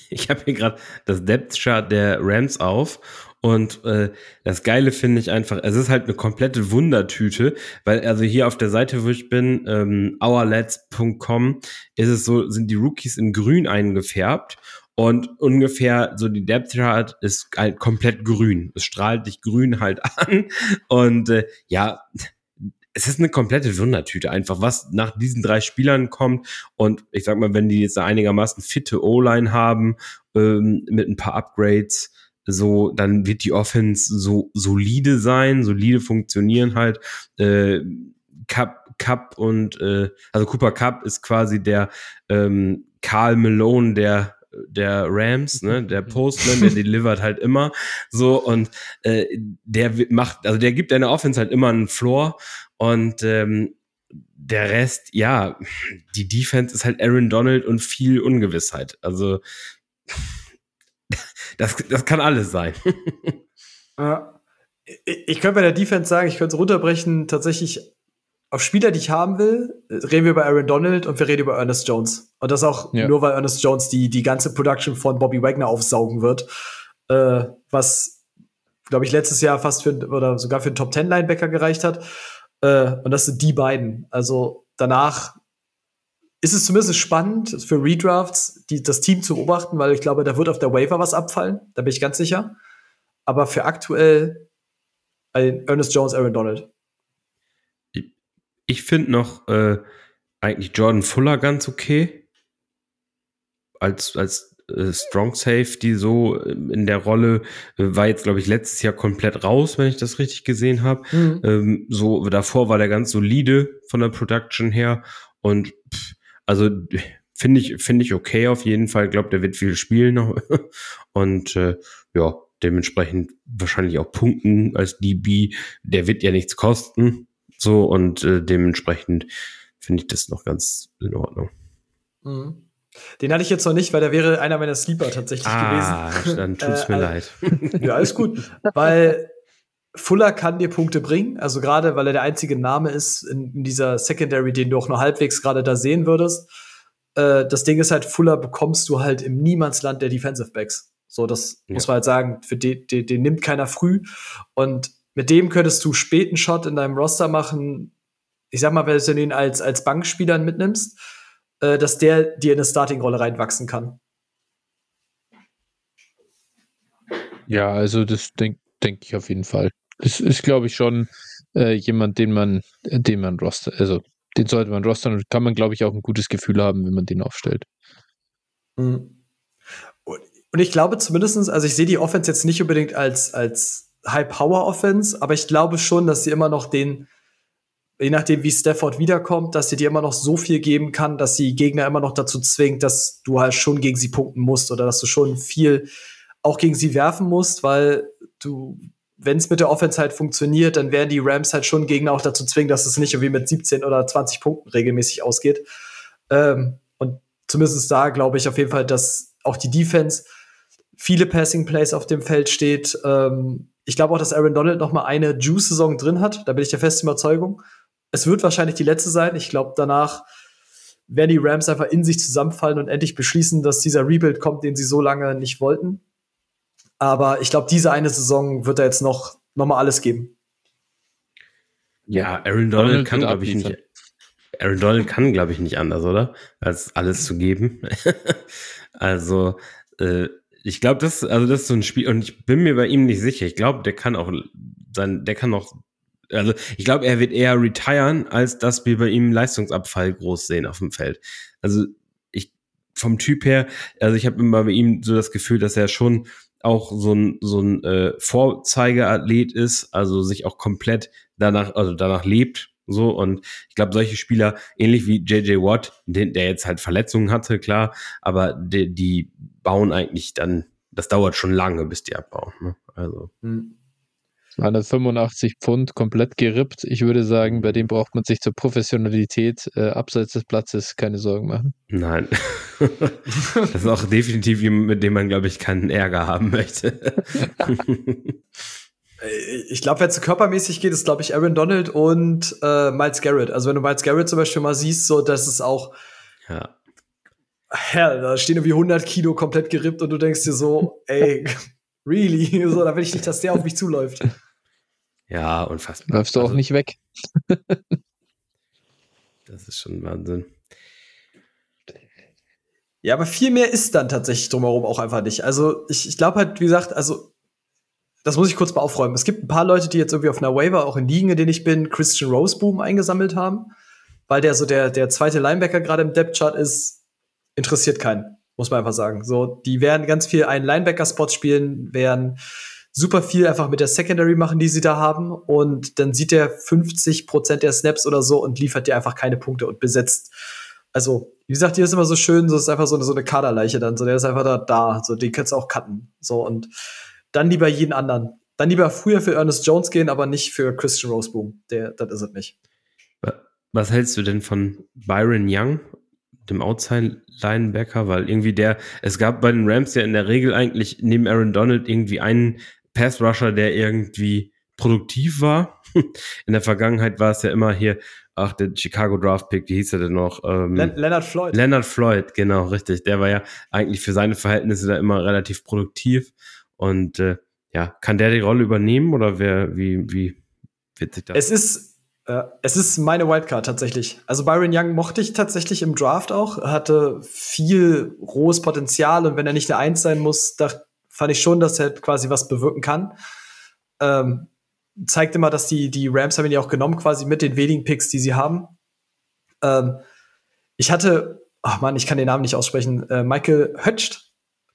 ich habe hier gerade das Depth Chart der Rams auf und äh, das Geile finde ich einfach, es ist halt eine komplette Wundertüte, weil also hier auf der Seite, wo ich bin, ähm, ourlads.com, ist es so, sind die Rookies in Grün eingefärbt und ungefähr so die Depth Chart ist halt komplett grün. Es strahlt dich grün halt <laughs> an und äh, ja, es ist eine komplette Wundertüte einfach, was nach diesen drei Spielern kommt. Und ich sag mal, wenn die jetzt einigermaßen fitte O-Line haben, ähm, mit ein paar Upgrades, so, dann wird die Offense so solide sein, solide funktionieren halt. Äh, Cup, Cup und äh, also Cooper Cup ist quasi der ähm, Karl Malone der der Rams, ne, der Postman, der delivert <laughs> halt immer. So und äh, der macht, also der gibt deiner Offense halt immer einen Floor. Und ähm, der Rest, ja, die Defense ist halt Aaron Donald und viel Ungewissheit. Also <laughs> das, das kann alles sein. <laughs> Ich könnte bei der Defense sagen, ich könnte es runterbrechen, tatsächlich auf Spieler, die ich haben will, reden wir über Aaron Donald und wir reden über Ernest Jones. Und das auch ja. nur, weil Ernest Jones die, die ganze Production von Bobby Wagner aufsaugen wird, äh, was, glaube ich, letztes Jahr fast für, oder sogar für einen Top-10-Linebacker gereicht hat. Äh, und das sind die beiden. Also danach ist es zumindest spannend für Redrafts, die, das Team zu beobachten, weil ich glaube, da wird auf der Waiver was abfallen. Da bin ich ganz sicher. Aber für aktuell äh, Ernest Jones, Aaron Donald. Ich, finde noch äh, eigentlich Jordan Fuller ganz okay. Als, als äh, Strong Safety so ähm, in der Rolle äh, war jetzt, glaube ich, letztes Jahr komplett raus, wenn ich das richtig gesehen habe. Mhm. Ähm, so davor war der ganz solide von der Production her und pff, also finde ich finde ich okay auf jeden Fall. Ich glaube, der wird viel spielen noch <laughs> und äh, ja dementsprechend wahrscheinlich auch punkten als DB. Der wird ja nichts kosten so und äh, dementsprechend finde ich das noch ganz in Ordnung. Mhm. Den hatte ich jetzt noch nicht, weil der wäre einer meiner Sleeper tatsächlich ah, gewesen. Dann tut's mir äh, leid. <laughs> Ja, alles gut. Weil Fuller kann dir Punkte bringen, also gerade weil er der einzige Name ist in, in dieser Secondary, den du auch nur halbwegs gerade da sehen würdest. Äh, das Ding ist halt, Fuller bekommst du halt im Niemandsland der Defensive Backs. So, das ja. muss man halt sagen. Für den, den, den nimmt keiner früh. Und mit dem könntest du späten Shot in deinem Roster machen. Ich sag mal, wenn du ihn als, als Bankspieler mitnimmst, äh, dass der dir in eine Starting-Rolle reinwachsen kann. Ja, also das denke denk ich auf jeden Fall. Das ist, glaube ich, schon äh, jemand, den man, den man roster, also den sollte man rostern und kann man, glaube ich, auch ein gutes Gefühl haben, wenn man den aufstellt. Mhm. Und ich glaube zumindestens, also ich sehe die Offense jetzt nicht unbedingt als, als High-Power-Offense, aber ich glaube schon, dass sie immer noch den, je nachdem, wie Stafford wiederkommt, dass sie dir immer noch so viel geben kann, dass sie Gegner immer noch dazu zwingt, dass du halt schon gegen sie punkten musst oder dass du schon viel auch gegen sie werfen musst, weil du, wenn es mit der Offense halt funktioniert, dann werden die Rams halt schon Gegner auch dazu zwingen, dass es nicht irgendwie mit 17 oder 20 Punkten regelmäßig ausgeht. Ähm, und zumindest da glaube ich auf jeden Fall, dass auch die Defense viele Passing Plays auf dem Feld steht. Ähm, ich glaube auch, dass Aaron Donald noch mal eine Juice-Saison drin hat. Da bin ich der festen Überzeugung es wird wahrscheinlich die letzte sein. Ich glaube, danach werden die Rams einfach in sich zusammenfallen und endlich beschließen, dass dieser Rebuild kommt, den sie so lange nicht wollten. Aber ich glaube, diese eine Saison wird da jetzt noch, noch mal alles geben. Ja, Aaron Donald, Donald kann, glaube ich, nicht. Aaron Donald kann, glaube ich, nicht anders, oder? Als alles zu geben. <laughs> also, äh, ich glaube, das, also das ist so ein Spiel, und ich bin mir bei ihm nicht sicher. Ich glaube, der kann auch sein, der kann noch also ich glaube, er wird eher retiren, als dass wir bei ihm Leistungsabfall groß sehen auf dem Feld. Also ich vom Typ her, also ich habe immer bei ihm so das Gefühl, dass er schon auch so ein so ein äh, Vorzeigeathlet ist, also sich auch komplett danach also danach lebt so und ich glaube solche Spieler ähnlich wie JJ Watt, den, der jetzt halt Verletzungen hatte, klar, aber die, die bauen eigentlich dann das dauert schon lange, bis die abbauen. Ne? Also. Hm. 285 Pfund komplett gerippt. Ich würde sagen, bei dem braucht man sich zur Professionalität äh, abseits des Platzes keine Sorgen machen. Nein. <laughs> das ist auch definitiv jemand, mit dem man, glaube ich, keinen Ärger haben möchte. <laughs> ich glaube, wenn es körpermäßig geht, ist, glaube ich, Aaron Donald und äh, Miles Garrett. Also wenn du Miles Garrett zum Beispiel mal siehst, so dass es auch ja. Hell, da stehen irgendwie 100 Kilo komplett gerippt und du denkst dir so, ey, really? <laughs> So, da will ich nicht, dass der auf mich zuläuft. Ja, unfassbar. Läufst du auch Also, nicht weg. <laughs> Das ist schon Wahnsinn. Ja, aber viel mehr ist dann tatsächlich drumherum auch einfach nicht. Also ich, ich glaube halt, wie gesagt, also das muss ich kurz mal aufräumen. Es gibt ein paar Leute, die jetzt irgendwie auf einer Waiver, auch in Ligen, in denen ich bin, Christian Roseboom eingesammelt haben, weil der so der, der zweite Linebacker gerade im Depth-Chart ist, interessiert keinen, muss man einfach sagen. So, die werden ganz viel einen Linebacker-Spot spielen, werden super viel einfach mit der Secondary machen, die sie da haben und dann sieht er 50 Prozent der Snaps oder so und liefert dir einfach keine Punkte und besetzt. Also, wie gesagt, hier ist immer so schön, so ist einfach so eine, so eine Kaderleiche dann, so der ist einfach da, da, so den kannst du auch cutten, so und dann lieber jeden anderen. Dann lieber früher für Ernest Jones gehen, aber nicht für Christian Roseboom. Der, das ist es nicht. Wa- Was hältst du denn von Byron Young, dem Outside-Linebacker? Weil irgendwie der, es gab bei den Rams ja in der Regel eigentlich neben Aaron Donald irgendwie einen Pass-Rusher, der irgendwie produktiv war. <laughs> In der Vergangenheit war es ja immer hier, ach, der Chicago Draft-Pick, wie hieß er denn noch? Ähm, Len Leonard Floyd. Leonard Floyd, genau, richtig. Der war ja eigentlich für seine Verhältnisse da immer relativ produktiv. Und äh, ja, kann der die Rolle übernehmen oder wer, wie, wie wird sich das? Es ist, äh, es ist meine Wildcard tatsächlich. Also Byron Young mochte ich tatsächlich im Draft auch, hatte viel rohes Potenzial und wenn er nicht eine Eins sein muss, da fand ich schon, dass er quasi was bewirken kann. Ähm, zeigt immer, dass die, die Rams haben ihn ja auch genommen, quasi mit den wenigen Picks, die sie haben. Ähm, ich hatte, ach man, ich kann den Namen nicht aussprechen, äh, Michael Hötscht.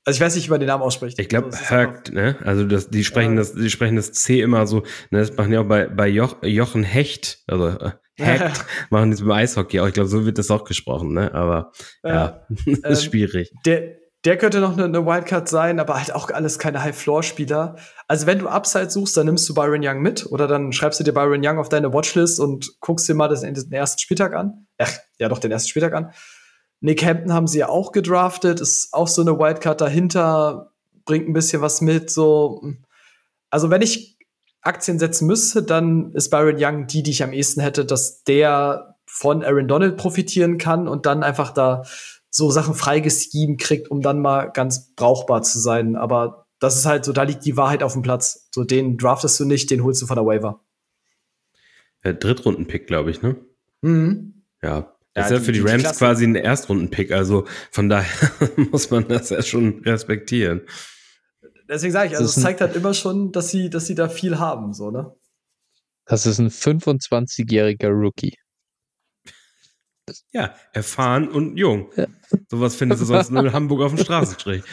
Also ich weiß nicht, wie man den Namen ausspricht. Ich glaube, Also, Hurt, ne? Also das, die sprechen Ja. das, die sprechen das C immer so, ne? Das machen ja auch bei, bei Joch, Jochen Hecht, also äh, Hecht, <laughs> machen die es beim Eishockey auch. Ich glaube, so wird das auch gesprochen, ne? Aber ja, <laughs> ähm, ist schwierig. Der, der könnte noch eine, eine Wildcard sein, aber halt auch alles keine High-Floor-Spieler. Also wenn du Upside suchst, dann nimmst du Byron Young mit oder dann schreibst du dir Byron Young auf deine Watchlist und guckst dir mal das, den ersten Spieltag an. Ach, ja doch, den ersten Spieltag an. Nick Hampton haben sie ja auch gedraftet, ist auch so eine Wildcard dahinter, bringt ein bisschen was mit, so. Also wenn ich Aktien setzen müsste, dann ist Byron Young die, die ich am ehesten hätte, dass der von Aaron Donald profitieren kann und dann einfach da so Sachen freigeschrieben kriegt, um dann mal ganz brauchbar zu sein. Aber das ist halt so, da liegt die Wahrheit auf dem Platz. So, den draftest du nicht, den holst du von der Waiver. Ja, Drittrunden-Pick, glaube ich, ne? Mhm. Ja. Ja, Das ist ja die- für die, die- Rams Klasse. quasi ein Erstrunden-Pick, also von daher <laughs> muss man das ja schon respektieren. Deswegen sage ich, also Das es zeigt halt immer schon, dass sie, dass sie da viel haben, so, ne? Das ist ein 25-jähriger Rookie. Ja, erfahren und jung. Ja. Sowas findest du sonst nur in <laughs> Hamburg auf dem Straßenstrich. <laughs>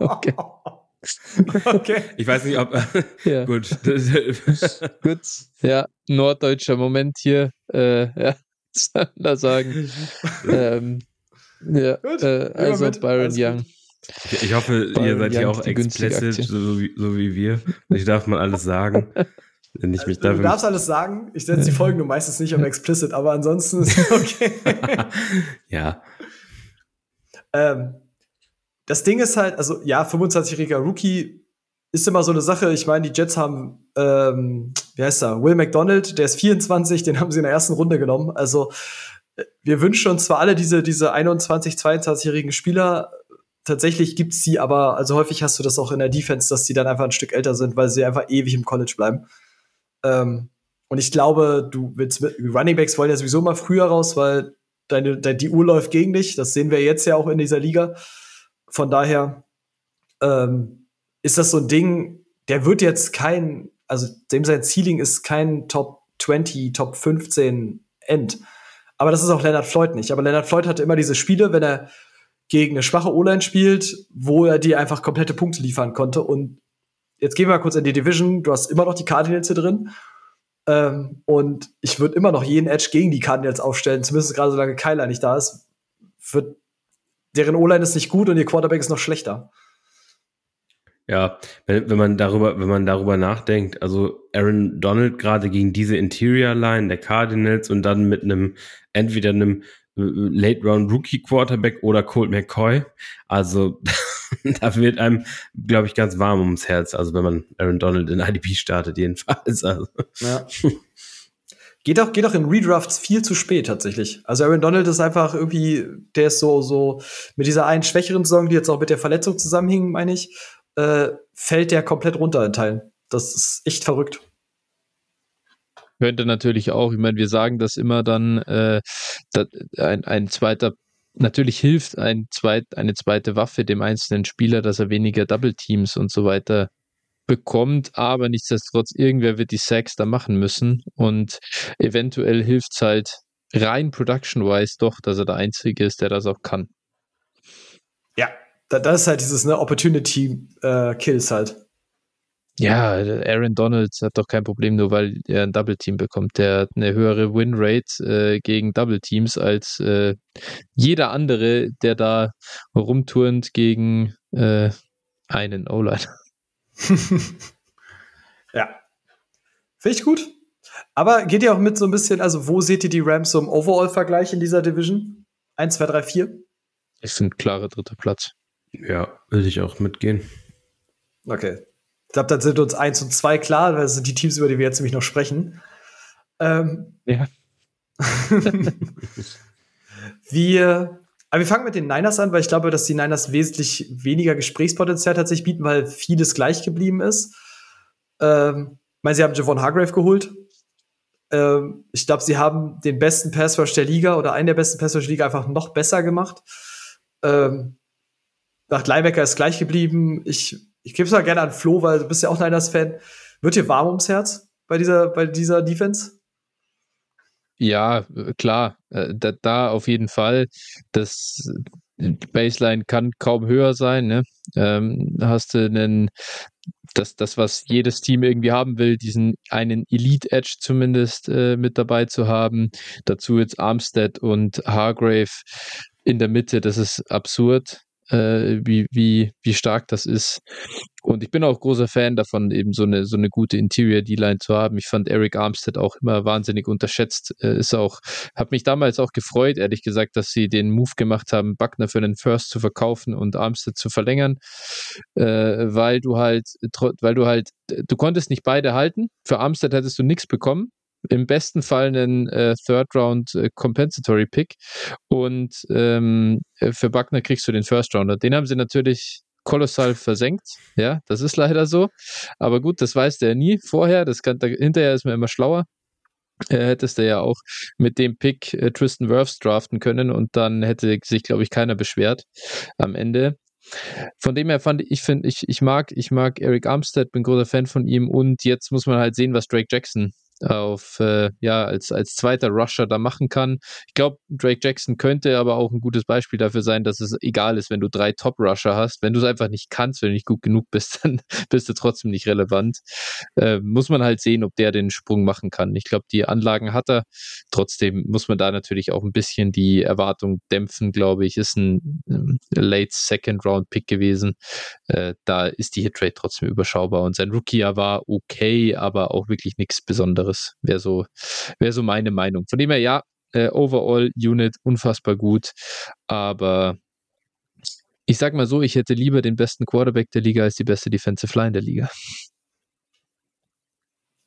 Okay. Okay. Ich weiß nicht, ob. <laughs> Ja. gut. <laughs> Gut. Ja, norddeutscher Moment hier. Äh, ja, <laughs> da sagen. ähm, ja, Gut, äh, also mit. Byron Alles Young. gut. Ich hoffe, ihr Byron seid hier Young, auch die günstige explicit, so wie, so wie wir. Ich darf mal alles sagen. Wenn ich mich Du dafür. darfst alles sagen. Ich setze die Folgen nur meistens nicht auf explicit, aber ansonsten ist es okay. ja. Ähm, das Ding ist halt, also ja, 25-jähriger Rookie ist immer so eine Sache. Ich meine, die Jets haben, ähm, wie heißt er, Will McDonald, der ist 24, den haben sie in der ersten Runde genommen. Also äh, wir wünschen uns zwar alle diese, diese 21, 22-jährigen Spieler, tatsächlich gibt's sie, aber also häufig hast du das auch in der Defense, dass die dann einfach ein Stück älter sind, weil sie einfach ewig im College bleiben. Ähm, und ich glaube, du willst mit Running Backs wollen ja sowieso mal früher raus, weil deine, deine, die Uhr läuft gegen dich. Das sehen wir jetzt ja auch in dieser Liga. Von daher ähm, ist das so ein Ding, der wird jetzt kein, also dem sein Ceiling ist kein Top 20, Top 15 End. Aber das ist auch Leonard Floyd nicht. Aber Leonard Floyd hatte immer diese Spiele, wenn er gegen eine schwache O-Line spielt, wo er dir einfach komplette Punkte liefern konnte. Und jetzt gehen wir mal kurz in die Division. Du hast immer noch die Cardinals hier drin. Ähm, und ich würde immer noch jeden Edge gegen die Cardinals aufstellen, zumindest gerade solange Kyler nicht da ist. Wird, deren O-Line ist nicht gut und ihr Quarterback ist noch schlechter. Ja, wenn, wenn man darüber, wenn man darüber nachdenkt, also Aaron Donald gerade gegen diese Interior Line der Cardinals und dann mit einem entweder einem äh, Late Round Rookie Quarterback oder Colt McCoy, also <laughs> da wird einem, glaube ich, ganz warm ums Herz. Also wenn man Aaron Donald in IDP startet, jedenfalls. Also, Ja. <laughs> Geht auch, geht auch in Redrafts viel zu spät tatsächlich. Also Aaron Donald ist einfach irgendwie, der ist so, so mit dieser einen schwächeren Saison, die jetzt auch mit der Verletzung zusammenhing, meine ich, äh, fällt der komplett runter in Teilen. Das ist echt verrückt. Könnte natürlich auch, ich meine, wir sagen das immer dann, äh, ein, ein zweiter Natürlich hilft ein zweit, eine zweite Waffe dem einzelnen Spieler, dass er weniger Double Teams und so weiter bekommt, aber nichtsdestotrotz, irgendwer wird die Sacks da machen müssen und eventuell hilft es halt rein production-wise doch, dass er der Einzige ist, der das auch kann. Ja, das ist halt dieses ne, Opportunity-Kills äh, halt. Ja, Aaron Donalds hat doch kein Problem, nur weil er ein Double Team bekommt. Der hat eine höhere Winrate äh, gegen Double Teams als äh, jeder andere, der da rumturnt gegen äh, einen O-Line. <laughs> ja. Finde ich gut. Aber geht ihr auch mit so ein bisschen, also wo seht ihr die Rams so im Overall-Vergleich in dieser Division? 1, 2, 3, 4? Ich finde klarer dritter Platz. Ja, würde ich auch mitgehen. Okay. Ich glaube, dann sind uns 1 und 2 klar. Das sind die Teams, über die wir jetzt nämlich noch sprechen. Ähm, ja. <laughs> wir aber wir fangen mit den Niners an, weil ich glaube, dass die Niners wesentlich weniger Gesprächspotenzial tatsächlich bieten, weil vieles gleich geblieben ist. Ähm, ich meine, sie haben Javon Hargrave geholt. Ähm, ich glaube, sie haben den besten Passrush der Liga oder einen der besten Passrush der Liga einfach noch besser gemacht. Ähm, nach Linebacker ist gleich geblieben. Ich, ich gebe es mal gerne an Flo, weil du bist ja auch Niners-Fan. Wird dir warm ums Herz bei dieser, bei dieser Defense? Ja, klar, da, da auf jeden Fall. Das Baseline kann kaum höher sein. Ne? Ähm, hast du einen, das, das, was jedes Team irgendwie haben will, diesen einen Elite Edge zumindest äh, mit dabei zu haben. Dazu jetzt Armstead und Hargrave in der Mitte, das ist absurd äh, wie, wie, wie stark das ist. Und ich bin auch großer Fan davon, eben so eine, so eine gute Interior D-Line zu haben. Ich fand Eric Armstead auch immer wahnsinnig unterschätzt. Äh, ist auch, habe mich damals auch gefreut, ehrlich gesagt, dass sie den Move gemacht haben, Buckner für einen First zu verkaufen und Armstead zu verlängern, äh, weil du halt, weil du halt, du konntest nicht beide halten. Für Armstead hättest du nichts bekommen im besten Fall einen äh, Third Round äh, Compensatory Pick und ähm, äh, für Buckner kriegst du den First Rounder. Den haben sie natürlich kolossal versenkt. Ja, das ist leider so. Aber gut, das weiß der nie vorher. Das kann, da, hinterher ist man immer schlauer. Äh, hättest du ja auch mit dem Pick äh, Tristan Wirfs draften können und dann hätte sich, glaube ich, keiner beschwert am Ende. Von dem her fand ich, finde ich, ich mag, ich mag Eric Armstead, bin großer Fan von ihm und jetzt muss man halt sehen, was Drake Jackson auf äh, ja als als zweiter Rusher da machen kann. Ich glaube, Drake Jackson könnte aber auch ein gutes Beispiel dafür sein, dass es egal ist, wenn du drei Top Rusher hast, wenn du es einfach nicht kannst, wenn du nicht gut genug bist, <laughs> dann bist du trotzdem nicht relevant. Äh, muss man halt sehen, ob der den Sprung machen kann. Ich glaube, die Anlagen hat er. Trotzdem muss man da natürlich auch ein bisschen die Erwartung dämpfen, glaube ich. Ist ein ähm, Late Second Round Pick gewesen. Äh, da ist die Hitrate trotzdem überschaubar und sein Rookie war okay, aber auch wirklich nichts Besonderes anderes. Wäre so, wäre so meine Meinung. Von dem her, ja, äh, overall Unit unfassbar gut, aber ich sag mal so, ich hätte lieber den besten Quarterback der Liga als die beste Defensive Line der Liga.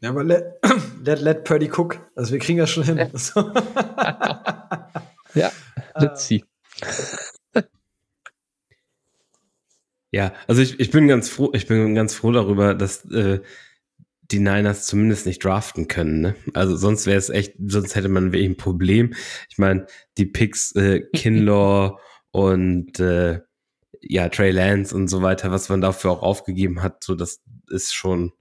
Ja, aber let, <clears throat> let, let Purdy cook. Also wir kriegen das schon hin. <laughs> ja, let's see. Ja, also ich, ich bin ganz froh, ich bin ganz froh darüber, dass äh, die Niners zumindest nicht draften können. Ne? Also sonst wäre es echt, sonst hätte man wirklich ein Problem. Ich meine, die Picks äh, Kinlaw <laughs> und äh, ja Trey Lance und so weiter, was man dafür auch aufgegeben hat, so das ist schon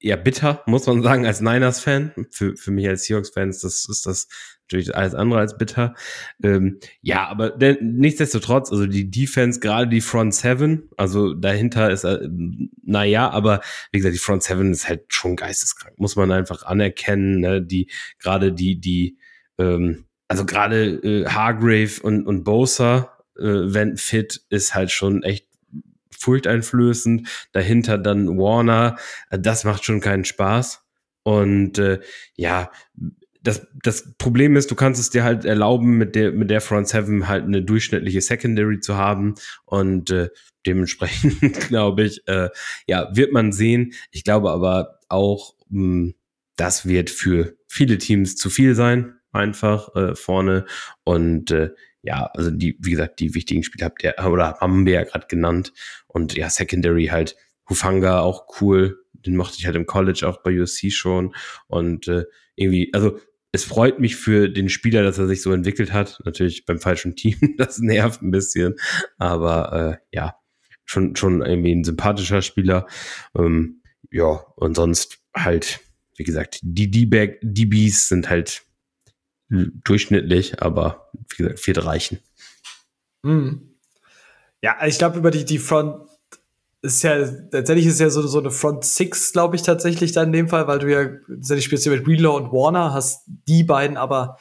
ja bitter, muss man sagen, als Niners-Fan. Für, für mich als Seahawks-Fan ist das, ist das natürlich alles andere als bitter. Ähm, ja, aber denn, nichtsdestotrotz, also die Defense, gerade die Front Seven, also dahinter ist, äh, naja, aber wie gesagt, die Front Seven ist halt schon geisteskrank, muss man einfach anerkennen. Ne? Die, gerade die, die, ähm, also gerade äh, Hargrave und, und Bosa, äh, wenn fit, ist halt schon echt furchteinflößend. Dahinter dann Warner, das macht schon keinen Spaß. Und äh, ja, das, das Problem ist, du kannst es dir halt erlauben, mit der, mit der Front Seven halt eine durchschnittliche Secondary zu haben. Und äh, dementsprechend <laughs> glaube ich, äh, ja, wird man sehen. Ich glaube aber auch, mh, hm, das wird für viele Teams zu viel sein, einfach äh, vorne. Und äh, ja, also die, wie gesagt, die wichtigen Spiele habt ihr, oder haben wir ja gerade genannt. Und ja, Secondary halt, Hufanga auch cool. Den mochte ich halt im College auch bei USC schon. Und äh, irgendwie, also es freut mich für den Spieler, dass er sich so entwickelt hat. Natürlich beim falschen Team, <laughs> das nervt ein bisschen. Aber äh, ja, schon, schon irgendwie ein sympathischer Spieler. Ähm, ja, und sonst halt, wie gesagt, die DBs sind halt durchschnittlich, aber wie gesagt, vierte reichen. Hm. Ja, ich glaube, über die, die Front ist ja, tatsächlich ist ja so, so eine Front Six, glaube ich, tatsächlich dann in dem Fall, weil du ja tatsächlich spielst ja mit Greenlaw und Warner, hast die beiden, aber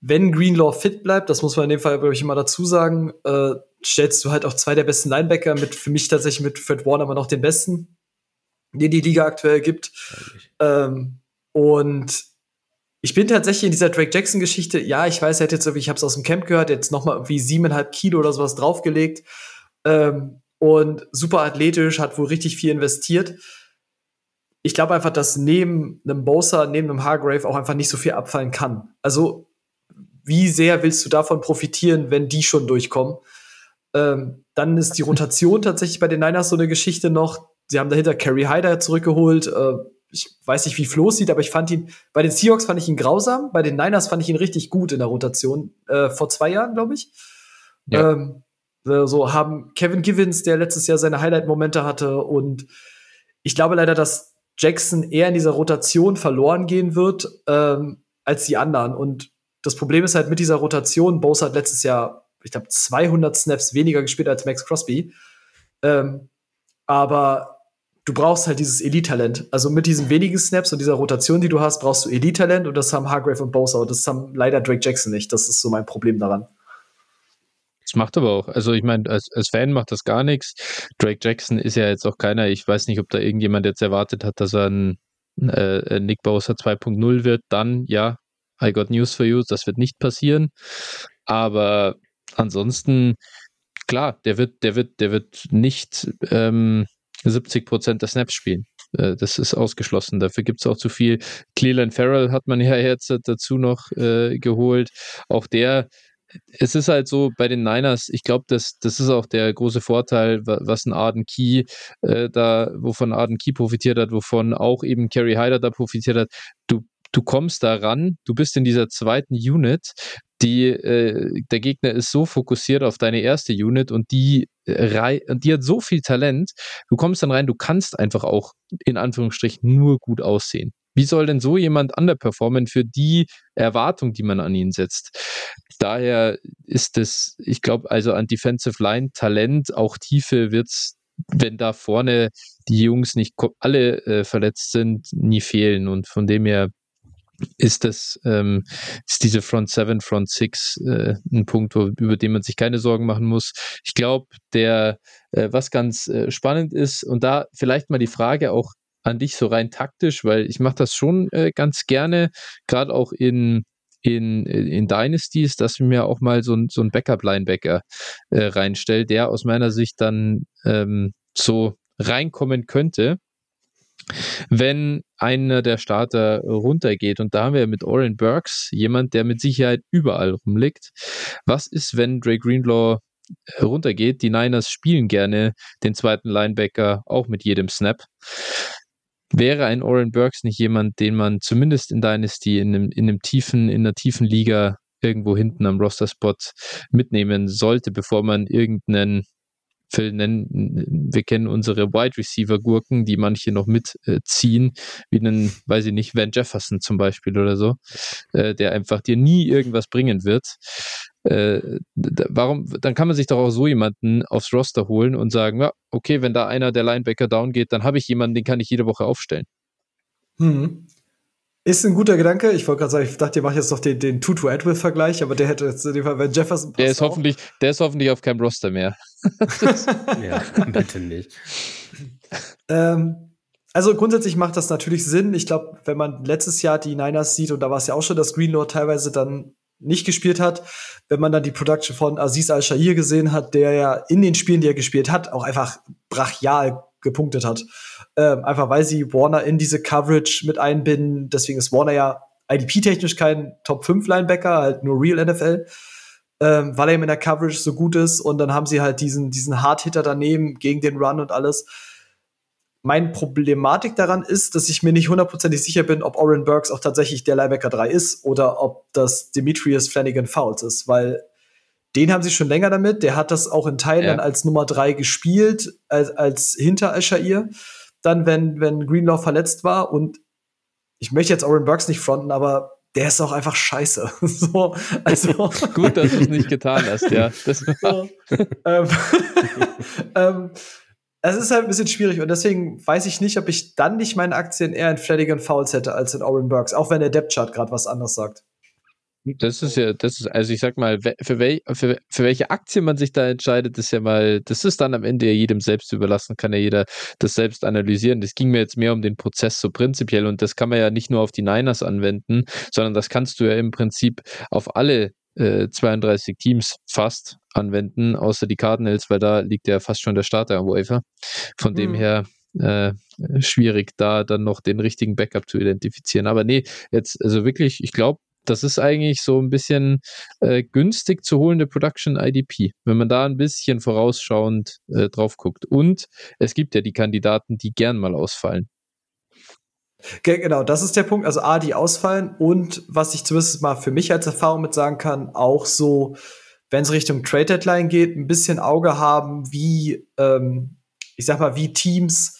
wenn Greenlaw fit bleibt, das muss man in dem Fall, glaube ich, immer dazu sagen, äh, stellst du halt auch zwei der besten Linebacker mit, für mich tatsächlich mit Fred Warner immer noch den besten, den die Liga aktuell gibt. Ähm, und ich bin tatsächlich in dieser Drake Jackson Geschichte, ja, ich weiß, er hat jetzt irgendwie, ich habe es aus dem Camp gehört, jetzt noch mal irgendwie siebeneinhalb Kilo oder sowas draufgelegt. Ähm, und super athletisch, hat wohl richtig viel investiert. Ich glaube einfach, dass neben einem Bosa, neben einem Hargrave auch einfach nicht so viel abfallen kann. Also, wie sehr willst du davon profitieren, wenn die schon durchkommen? Ähm, dann ist die Rotation tatsächlich bei den Niners so eine Geschichte noch. Sie haben dahinter Kerry Hyder zurückgeholt. Äh, ich weiß nicht, wie Flo sieht, aber ich fand ihn, bei den Seahawks fand ich ihn grausam, bei den Niners fand ich ihn richtig gut in der Rotation. Äh, vor zwei Jahren, glaube ich. Ja. Ähm, äh, so haben Kevin Givens, der letztes Jahr seine Highlight-Momente hatte. Und ich glaube leider, dass Jackson eher in dieser Rotation verloren gehen wird ähm, als die anderen. Und das Problem ist halt mit dieser Rotation, Bose hat letztes Jahr, ich glaube, 200 Snaps weniger gespielt als Max Crosby. Ähm, aber du brauchst halt dieses Elite-Talent. Also mit diesen wenigen Snaps und dieser Rotation, die du hast, brauchst du Elite-Talent und das haben Hargrave und Bosa und das haben leider Drake Jackson nicht. Das ist so mein Problem daran. Das macht aber auch. Also ich meine, als, als Fan macht das gar nichts. Drake Jackson ist ja jetzt auch keiner. Ich weiß nicht, ob da irgendjemand jetzt erwartet hat, dass er ein äh, Nick Bowser 2.0 wird. Dann, ja, I got news for you. Das wird nicht passieren. Aber ansonsten, klar, der wird, der wird, der wird nicht ähm, 70 Prozent der Snaps spielen. Äh, das ist ausgeschlossen. Dafür gibt es auch zu viel. Cleland Farrell hat man ja jetzt dazu noch äh, geholt. Auch der es ist halt so bei den Niners, ich glaube, das, das ist auch der große Vorteil, was ein Arden Key äh, da, wovon Arden Key profitiert hat, wovon auch eben Kerry Hyder da profitiert hat. Du, du kommst da ran, du bist in dieser zweiten Unit, die, äh, der Gegner ist so fokussiert auf deine erste Unit und die, äh, die hat so viel Talent, du kommst dann rein, du kannst einfach auch in Anführungsstrichen nur gut aussehen. Wie soll denn so jemand underperformen für die Erwartung, die man an ihn setzt? Daher ist es, ich glaube, also an Defensive Line Talent, auch Tiefe wird's wenn da vorne die Jungs nicht alle äh, verletzt sind, nie fehlen. Und von dem her ist das ähm, ist diese Front 7, Front 6 äh, ein Punkt, wo, über den man sich keine Sorgen machen muss. Ich glaube, der äh, was ganz äh, spannend ist und da vielleicht mal die Frage auch an dich so rein taktisch, weil ich mache das schon äh, ganz gerne, gerade auch in in, in Dynasties, dass ich mir auch mal so, so ein Backup-Linebacker äh, reinstelle, der aus meiner Sicht dann ähm, so reinkommen könnte, wenn einer der Starter runtergeht. Und da haben wir mit Oren Burks jemand, der mit Sicherheit überall rumliegt. Was ist, wenn Dre Greenlaw runtergeht? Die Niners spielen gerne den zweiten Linebacker auch mit jedem Snap. Wäre ein Oren Burks nicht jemand, den man zumindest in Dynasty in einem, in einem tiefen, in einer tiefen Liga irgendwo hinten am Roster-Spot mitnehmen sollte, bevor man irgendeinen Phil nennen, wir kennen unsere Wide Receiver Gurken, die manche noch mitziehen, wie einen, weiß ich nicht, Van Jefferson zum Beispiel oder so, äh, der einfach dir nie irgendwas bringen wird. Äh, warum, dann kann man sich doch auch so jemanden aufs Roster holen und sagen, ja, okay, wenn da einer der Linebacker down geht, dann habe ich jemanden, den kann ich jede Woche aufstellen. Hm. Ist ein guter Gedanke. Ich wollte gerade sagen, ich dachte, ihr macht jetzt noch den, den Tutu Edwin Vergleich, aber der hätte jetzt in dem Fall, wenn Jefferson Der ist auch. hoffentlich, der ist hoffentlich auf keinem Roster mehr. <laughs> ja, bitte nicht. ähm, also grundsätzlich macht das natürlich Sinn. Ich glaube, wenn man letztes Jahr die Niners sieht, und da war es ja auch schon, dass Greenlaw teilweise dann nicht gespielt hat, wenn man dann die Production von Aziz Al-Shahir gesehen hat, der ja in den Spielen, die er gespielt hat, auch einfach brachial gepunktet hat. Ähm, einfach weil sie Warner in diese Coverage mit einbinden. Deswegen ist Warner ja IDP-technisch kein Top-5-Linebacker, halt nur Real NFL, ähm, weil er eben in der Coverage so gut ist. Und dann haben sie halt diesen, diesen Hard-Hitter daneben gegen den Run und alles. Meine Problematik daran ist, dass ich mir nicht hundertprozentig sicher bin, ob Oren Burks auch tatsächlich der Linebacker 3 ist oder ob das Demetrius Flanagan Fouls ist, weil den haben sie schon länger damit. Der hat das auch in Thailand ja. als Nummer 3 gespielt, als, als hinter Al-Shair. Dann, wenn, wenn Greenlaw verletzt war und ich möchte jetzt Oren Burks nicht fronten, aber der ist auch einfach scheiße. <laughs> so, also <laughs> Gut, dass du es nicht getan hast, ja. <laughs> so, ähm, ähm, es ist halt ein bisschen schwierig und deswegen weiß ich nicht, ob ich dann nicht meine Aktien eher in Flanagan Fouls hätte als in Oren Burks, auch wenn der Depth Chart gerade was anderes sagt. Das ist ja, das ist, also ich sag mal, für, wel, für, für welche Aktie man sich da entscheidet, ist ja mal, das ist dann am Ende ja jedem selbst überlassen, kann ja jeder das selbst analysieren. Das ging mir jetzt mehr um den Prozess so prinzipiell und das kann man ja nicht nur auf die Niners anwenden, sondern das kannst du ja im Prinzip auf alle äh, 32 Teams fast anwenden, außer die Cardinals, weil da liegt ja fast schon der Starter am Wafer. Von mhm. dem her äh, schwierig, da dann noch den richtigen Backup zu identifizieren. Aber nee, jetzt, also wirklich, ich glaube, das ist eigentlich so ein bisschen äh, günstig zu holende Production IDP, wenn man da ein bisschen vorausschauend äh, drauf guckt. Und es gibt ja die Kandidaten, die gern mal ausfallen. Genau, das ist der Punkt. Also A, die ausfallen und was ich zumindest mal für mich als Erfahrung mit sagen kann, auch so, wenn es Richtung Trade Deadline geht, ein bisschen Auge haben, wie, ähm, ich sag mal, wie Teams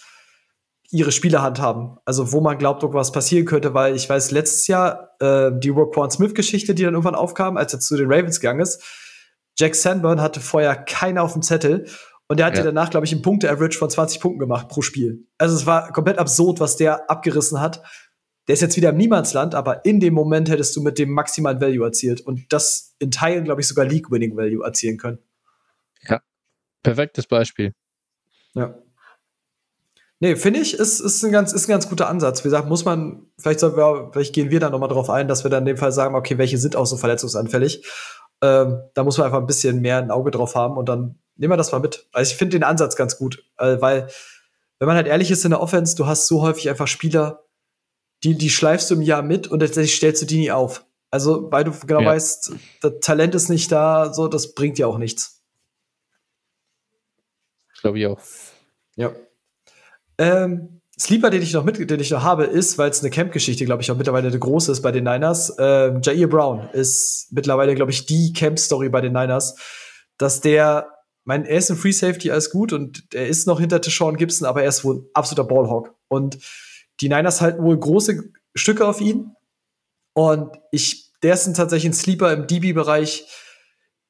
ihre Spiele handhaben. Also wo man glaubt, was passieren könnte, weil ich weiß, letztes Jahr äh, die Roquan Smith-Geschichte, die dann irgendwann aufkam, als er zu den Ravens gegangen ist, Jack Sanborn hatte vorher keiner auf dem Zettel und der hat ja. danach, glaube ich, einen Punkte-Average von 20 Punkten gemacht pro Spiel. Also es war komplett absurd, was der abgerissen hat. Der ist jetzt wieder im Niemandsland, aber in dem Moment hättest du mit dem maximalen Value erzielt und das in Teilen, glaube ich, sogar League-Winning-Value erzielen können. Ja, perfektes Beispiel. Ja. Nee, finde ich, ist, ist, ein ganz, ist ein ganz guter Ansatz. Wie gesagt, muss man, vielleicht, wir, vielleicht gehen wir da nochmal drauf ein, dass wir dann in dem Fall sagen, okay, welche sind auch so verletzungsanfällig. Ähm, da muss man einfach ein bisschen mehr ein Auge drauf haben und dann nehmen wir das mal mit. Also ich finde den Ansatz ganz gut, äh, weil, wenn man halt ehrlich ist in der Offense, du hast so häufig einfach Spieler, die, die schleifst du im Jahr mit und letztendlich stellst du die nie auf. Also, weil du genau ja. weißt, das Talent ist nicht da, so, das bringt dir auch nichts. Glaube ich auch. Ja. Ähm, Sleeper, den ich noch mit, den ich noch habe, ist, weil es eine Camp-Geschichte, glaube ich, auch mittlerweile eine große ist bei den Niners. Ähm, Jair Brown ist mittlerweile, glaube ich, die Camp-Story bei den Niners, dass der, mein, er ist ein Free Safety, alles gut und er ist noch hinter Sean Gibson, aber er ist wohl absoluter Ballhawk. Und die Niners halten wohl große Stücke auf ihn. Und ich, der ist tatsächlich ein Sleeper im DB-Bereich,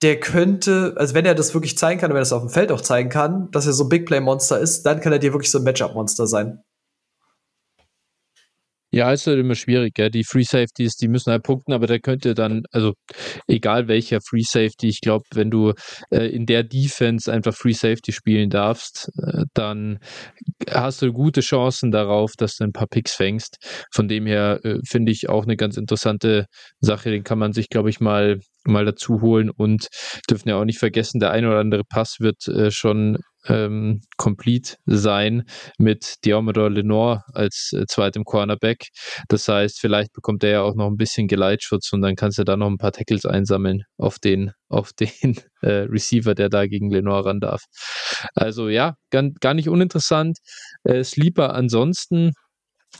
der könnte, also wenn er das wirklich zeigen kann, wenn er das auf dem Feld auch zeigen kann, dass er so ein Big Play Monster ist, dann kann er dir wirklich so ein Matchup Monster sein. Ja, ist halt immer schwierig, gell? Die Free Safeties, die müssen halt punkten, aber der könnte dann, also egal welcher Free Safety, ich glaube, wenn du äh, in der Defense einfach Free Safety spielen darfst, äh, dann hast du gute Chancen darauf, dass du ein paar Picks fängst. Von dem her äh, finde ich auch eine ganz interessante Sache, den kann man sich, glaube ich, mal mal dazu holen und dürfen ja auch nicht vergessen, der ein oder andere Pass wird äh, schon ähm, complete sein mit Diomedor Lenore als äh, zweitem Cornerback. Das heißt, vielleicht bekommt er ja auch noch ein bisschen Geleitschutz und dann kannst du da noch ein paar Tackles einsammeln auf den, <laughs> auf den äh, Receiver, der da gegen Lenore ran darf. Also ja, gar, gar nicht uninteressant. Äh, Sleeper ansonsten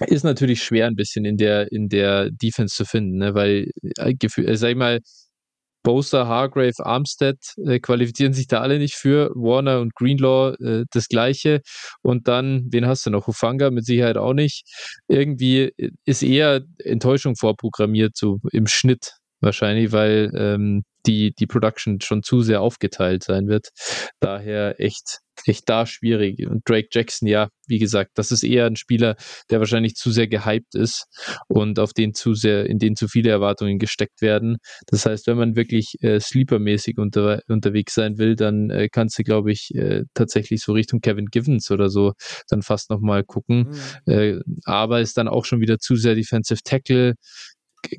ist natürlich schwer ein bisschen in der, in der Defense zu finden, ne? weil, äh, äh sag ich mal, Bosa, Hargrave, Armstead äh, qualifizieren sich da alle nicht für. Warner und Greenlaw äh, das gleiche. Und dann, wen hast du noch? Hufanga mit Sicherheit auch nicht. Irgendwie äh, ist eher Enttäuschung vorprogrammiert, so im Schnitt wahrscheinlich, weil ähm, die, die Production schon zu sehr aufgeteilt sein wird. Daher echt, echt da schwierig. Und Drake Jackson, ja, wie gesagt, das ist eher ein Spieler, der wahrscheinlich zu sehr gehypt ist und auf den zu sehr, in den zu viele Erwartungen gesteckt werden. Das heißt, wenn man wirklich äh, sleepermäßig unter, unterwegs sein will, dann äh, kannst du, glaube ich, äh, tatsächlich so Richtung Kevin Givens oder so dann fast nochmal gucken. Mhm. Äh, aber ist dann auch schon wieder zu sehr Defensive Tackle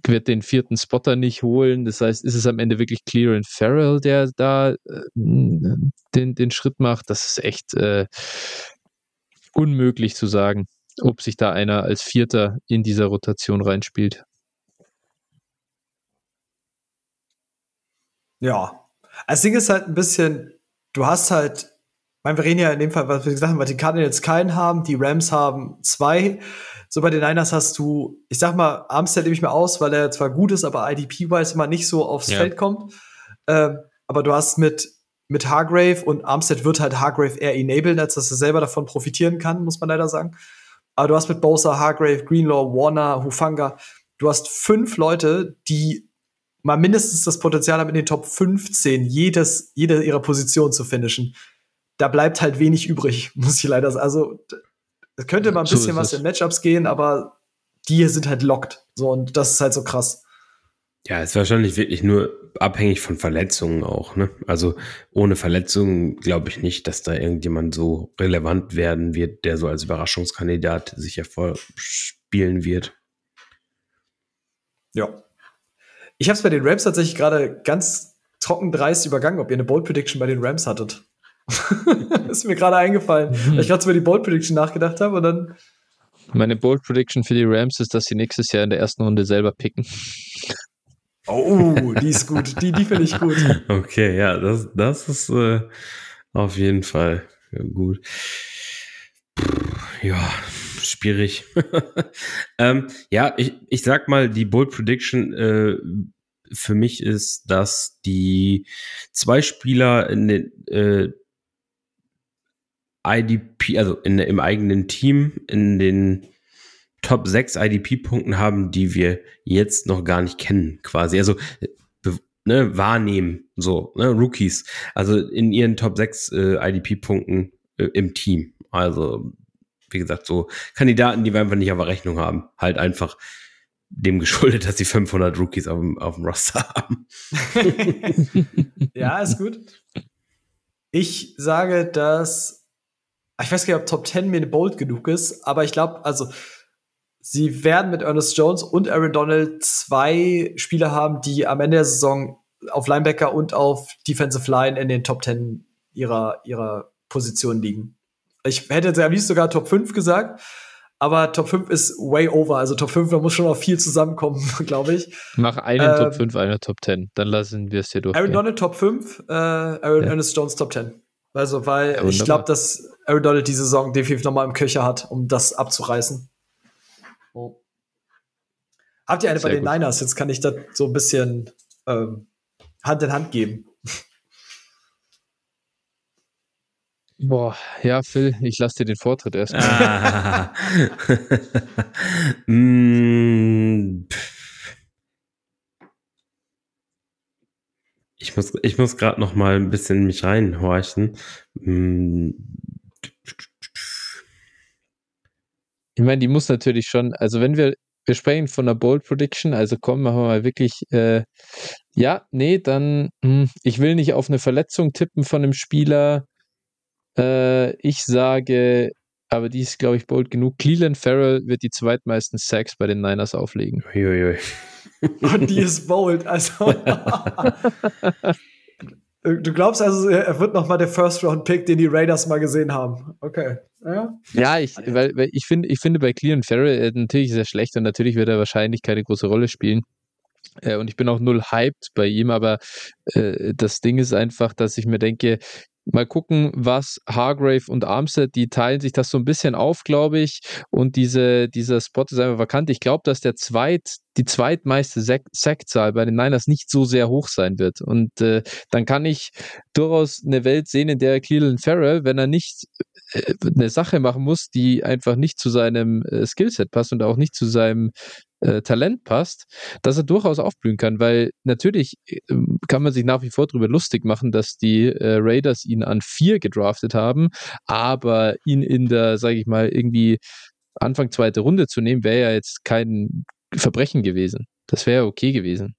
wird den vierten Spotter nicht holen. Das heißt, ist es am Ende wirklich Clear and Farrell, der da äh, den, den Schritt macht? Das ist echt äh, unmöglich zu sagen, ob sich da einer als Vierter in dieser Rotation reinspielt. Ja, das Ding ist halt ein bisschen, du hast halt meine, wir reden ja in dem Fall, was wir gesagt haben, weil die Cardinals keinen haben, die Rams haben zwei. So bei den Niners hast du, ich sag mal, Armstead nehme ich mir aus, weil er zwar gut ist, aber IDP-wise immer nicht so aufs Ja. Feld kommt. Ähm, aber du hast mit, mit Hargrave und Armstead wird halt Hargrave eher enablen, als dass er selber davon profitieren kann, muss man leider sagen. Aber du hast mit Bosa, Hargrave, Greenlaw, Warner, Hufanga, du hast fünf Leute, die mal mindestens das Potenzial haben, in den Top 15 jedes, jede ihrer Positionen zu finishen. Da bleibt halt wenig übrig, <laughs> muss ich leider sagen. Also, es könnte mal ein So bisschen ist was in Matchups gehen, aber die sind halt locked. So, und das ist halt so krass. Ja, ist wahrscheinlich wirklich nur abhängig von Verletzungen auch. Ne? Also ohne Verletzungen glaube ich nicht, dass da irgendjemand so relevant werden wird, der so als Überraschungskandidat sich hervorspielen wird. Ja. Ich habe es bei den Rams tatsächlich gerade ganz trocken dreist übergangen, ob ihr eine Bold Prediction bei den Rams hattet. <laughs> ist mir gerade eingefallen, weil ich gerade so über die Bold Prediction nachgedacht habe und dann Meine Bold Prediction für die Rams ist, dass sie nächstes Jahr in der ersten Runde selber picken. Oh, die ist gut. Die, die finde ich gut. <laughs> Okay, ja, das, das ist äh, auf jeden Fall gut. Ja, schwierig. <laughs> ähm, ja, ich, ich sag mal, die Bold Prediction äh, für mich ist, dass die zwei Spieler in den äh, IDP, also in, im eigenen Team, in den Top 6 IDP-Punkten haben, die wir jetzt noch gar nicht kennen, quasi. Also äh, ne, wahrnehmen, so, ne, Rookies. Also in ihren Top 6 äh, IDP-Punkten äh, im Team. Also, wie gesagt, so Kandidaten, die wir einfach nicht auf der Rechnung haben. Halt einfach dem geschuldet, dass sie 500 Rookies auf auf dem Roster haben. <laughs> ja, ist gut. Ich sage, dass ich weiß gar nicht, ob Top 10 mir bold genug ist, aber ich glaube, also sie werden mit Ernest Jones und Aaron Donald zwei Spieler haben, die am Ende der Saison auf Linebacker und auf Defensive Line in den Top 10 ihrer, ihrer Position liegen. Ich hätte jetzt am liebsten sogar Top 5 gesagt, aber Top 5 ist way over. Also Top 5, da muss schon noch viel zusammenkommen, <laughs> glaube ich. Mach einen Ähm, Top 5, einer Top 10. Dann lassen wir es dir durch. Aaron Donald Top 5, äh, Aaron Ja. Ernest Jones Top 10. Also, weil Ja, ich glaube, dass Aaron Donald die Saison definitiv nochmal im Köcher hat, um das abzureißen. Oh. Habt ihr eine bei Sehr den gut. Niners? Jetzt kann ich das so ein bisschen ähm, Hand in Hand geben. Boah, ja, Phil, ich lasse dir den Vortritt erstmal. Ah. <laughs> Mm, ich muss, ich muss gerade noch mal ein bisschen in mich reinhorchen. Mm, Ich meine, die muss natürlich schon, also wenn wir, wir sprechen von einer Bold Prediction, also komm, machen wir mal wirklich, äh, ja, nee, dann, hm, ich will nicht auf eine Verletzung tippen von einem Spieler. Äh, ich sage, aber die ist, glaube ich, bold genug. Cleveland Farrell wird die zweitmeisten Sacks bei den Niners auflegen. uiuiui. Und <laughs> die ist bold. Also. <laughs> du glaubst also, er wird noch mal der First-Round-Pick, den die Raiders mal gesehen haben. Okay. Ja. Ja, ich, weil, weil ich finde, ich finde bei Cleveland Farrell äh, natürlich sehr schlecht und natürlich wird er wahrscheinlich keine große Rolle spielen. Äh, und ich bin auch null hyped bei ihm, aber äh, das Ding ist einfach, dass ich mir denke, mal gucken, was Hargrave und Armstead, die teilen sich das so ein bisschen auf, glaube ich. Und diese, dieser Spot ist einfach vakant. Ich glaube, dass der zweit, die zweitmeiste Sack- Sackzahl bei den Niners nicht so sehr hoch sein wird. Und äh, dann kann ich durchaus eine Welt sehen, in der Cleveland Farrell, wenn er nicht eine Sache machen muss, die einfach nicht zu seinem äh, Skillset passt und auch nicht zu seinem äh, Talent passt, dass er durchaus aufblühen kann, weil natürlich äh, kann man sich nach wie vor darüber lustig machen, dass die äh, Raiders ihn an vier gedraftet haben, aber ihn in der, sage ich mal, irgendwie Anfang zweite Runde zu nehmen, wäre ja jetzt kein Verbrechen gewesen. Das wäre okay gewesen.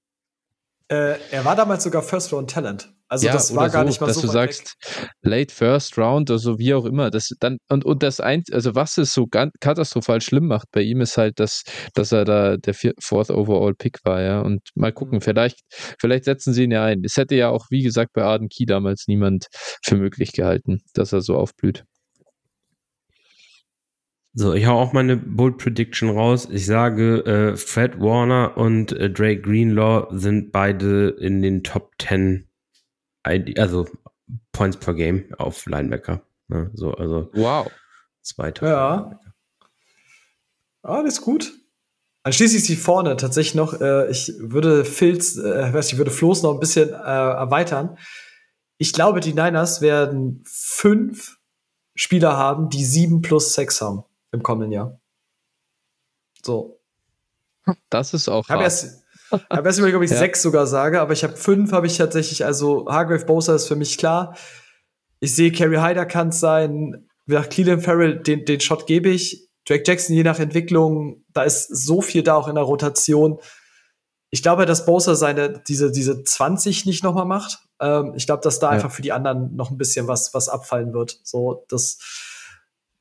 Äh, er war damals sogar First-Round-Talent. Also ja, das war oder gar so, nicht mal dass so du weit sagst, late first round oder so, wie auch immer. Das dann und, und das ein, also was es so ganz katastrophal schlimm macht bei ihm ist halt, dass, dass er da der vier, fourth overall Pick war, ja. Und mal gucken, Mhm. vielleicht, vielleicht setzen sie ihn ja ein. Es hätte ja auch, wie gesagt, bei Arden Key damals niemand für möglich gehalten, dass er so aufblüht. So, ich hau auch meine Bold Prediction raus. Ich sage, äh, Fred Warner und äh, Drake Greenlaw sind beide in den Top 10 ID, also Points per Game auf Linebacker. Ne? So, also Wow. zweiter. Ja. Alles gut. Dann schließe ich sie vorne tatsächlich noch. Äh, ich würde Filz, äh, weiß ich würde Floß noch ein bisschen äh, erweitern. Ich glaube, die Niners werden fünf Spieler haben, die sieben plus sechs haben im kommenden Jahr. So. Das ist auch Ich habe erst, hab erst überlegt, ob ich Ja. sechs sogar sage, aber ich habe fünf, habe ich tatsächlich, also Hargrave Bosa ist für mich klar. Ich sehe, Kerry Hyder kann es sein. Nach Cleveland Farrell, den, den Shot gebe ich. Drake Jackson, je nach Entwicklung, da ist so viel da auch in der Rotation. Ich glaube, dass Bosa seine, diese, diese 20 nicht nochmal macht. Ähm, ich glaube, dass da Ja. einfach für die anderen noch ein bisschen was, was abfallen wird. So, das,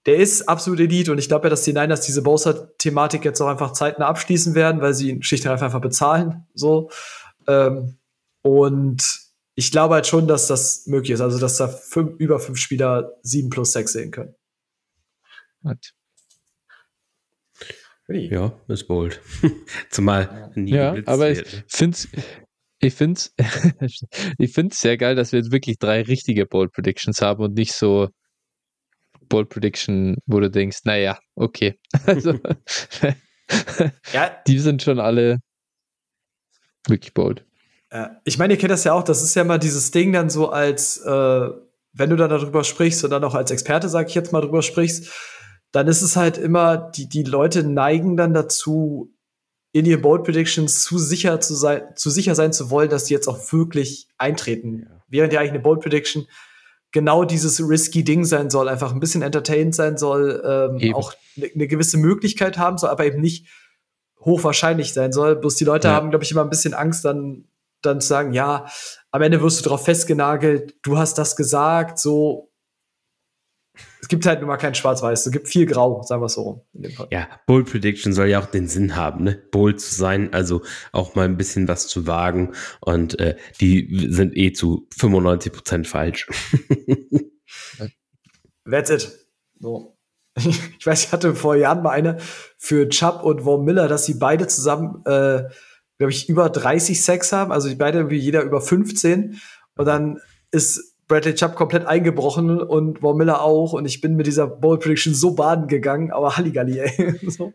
der ist absolut Elite und ich glaube ja, dass die Niners diese Bosa-Thematik jetzt auch einfach zeitnah abschließen werden, weil sie ihn schlicht und einfach, bezahlen. So. Ähm, und ich glaube halt schon, dass das möglich ist. Also, dass da fünf, über fünf Spieler sieben plus sechs sehen können. Hat. Ja, ist bold. <laughs> Zumal nie Ja, aber ich ne? find's, ich find's, <laughs> ich find's sehr geil, dass wir jetzt wirklich drei richtige Bold Predictions haben und nicht so Bold Prediction, wo du denkst, naja, okay. <laughs> Also, <laughs> Ja, die sind schon alle wirklich bold. Äh, ich meine, ihr kennt das ja auch, das ist ja mal dieses Ding dann so als, äh, wenn du dann darüber sprichst und dann auch als Experte, sag ich jetzt mal, drüber sprichst, dann ist es halt immer, die, die Leute neigen dann dazu, in ihren Bold Predictions zu sicher zu sein, zu sicher sein zu wollen, dass die jetzt auch wirklich eintreten. Während ja eigentlich eine Bold Prediction genau dieses risky Ding sein soll, einfach ein bisschen entertained sein soll, ähm, auch eine ne gewisse Möglichkeit haben soll, aber eben nicht hochwahrscheinlich sein soll. Bloß die Leute Ja. haben, glaube ich, immer ein bisschen Angst, dann, dann zu sagen, ja, am Ende wirst du drauf festgenagelt, du hast das gesagt, so. Es gibt halt nun mal kein Schwarz-Weiß, es gibt viel Grau, sagen wir es so rum. Ja, Bold Prediction soll ja auch den Sinn haben, ne? Bold zu sein, also auch mal ein bisschen was zu wagen. Und äh, die sind eh zu 95% falsch. <laughs> That's it. So. <laughs> Ich weiß, ich hatte vor Jahren mal eine für Chubb und Von Miller, dass sie beide zusammen, äh, glaube ich, über 30 Sex haben, also die beide irgendwie jeder über 15. Und dann ist Bradley Chubb komplett eingebrochen und Von Miller auch. Und ich bin mit dieser Bold Prediction so baden gegangen, aber Halligalli, ey. <laughs> so.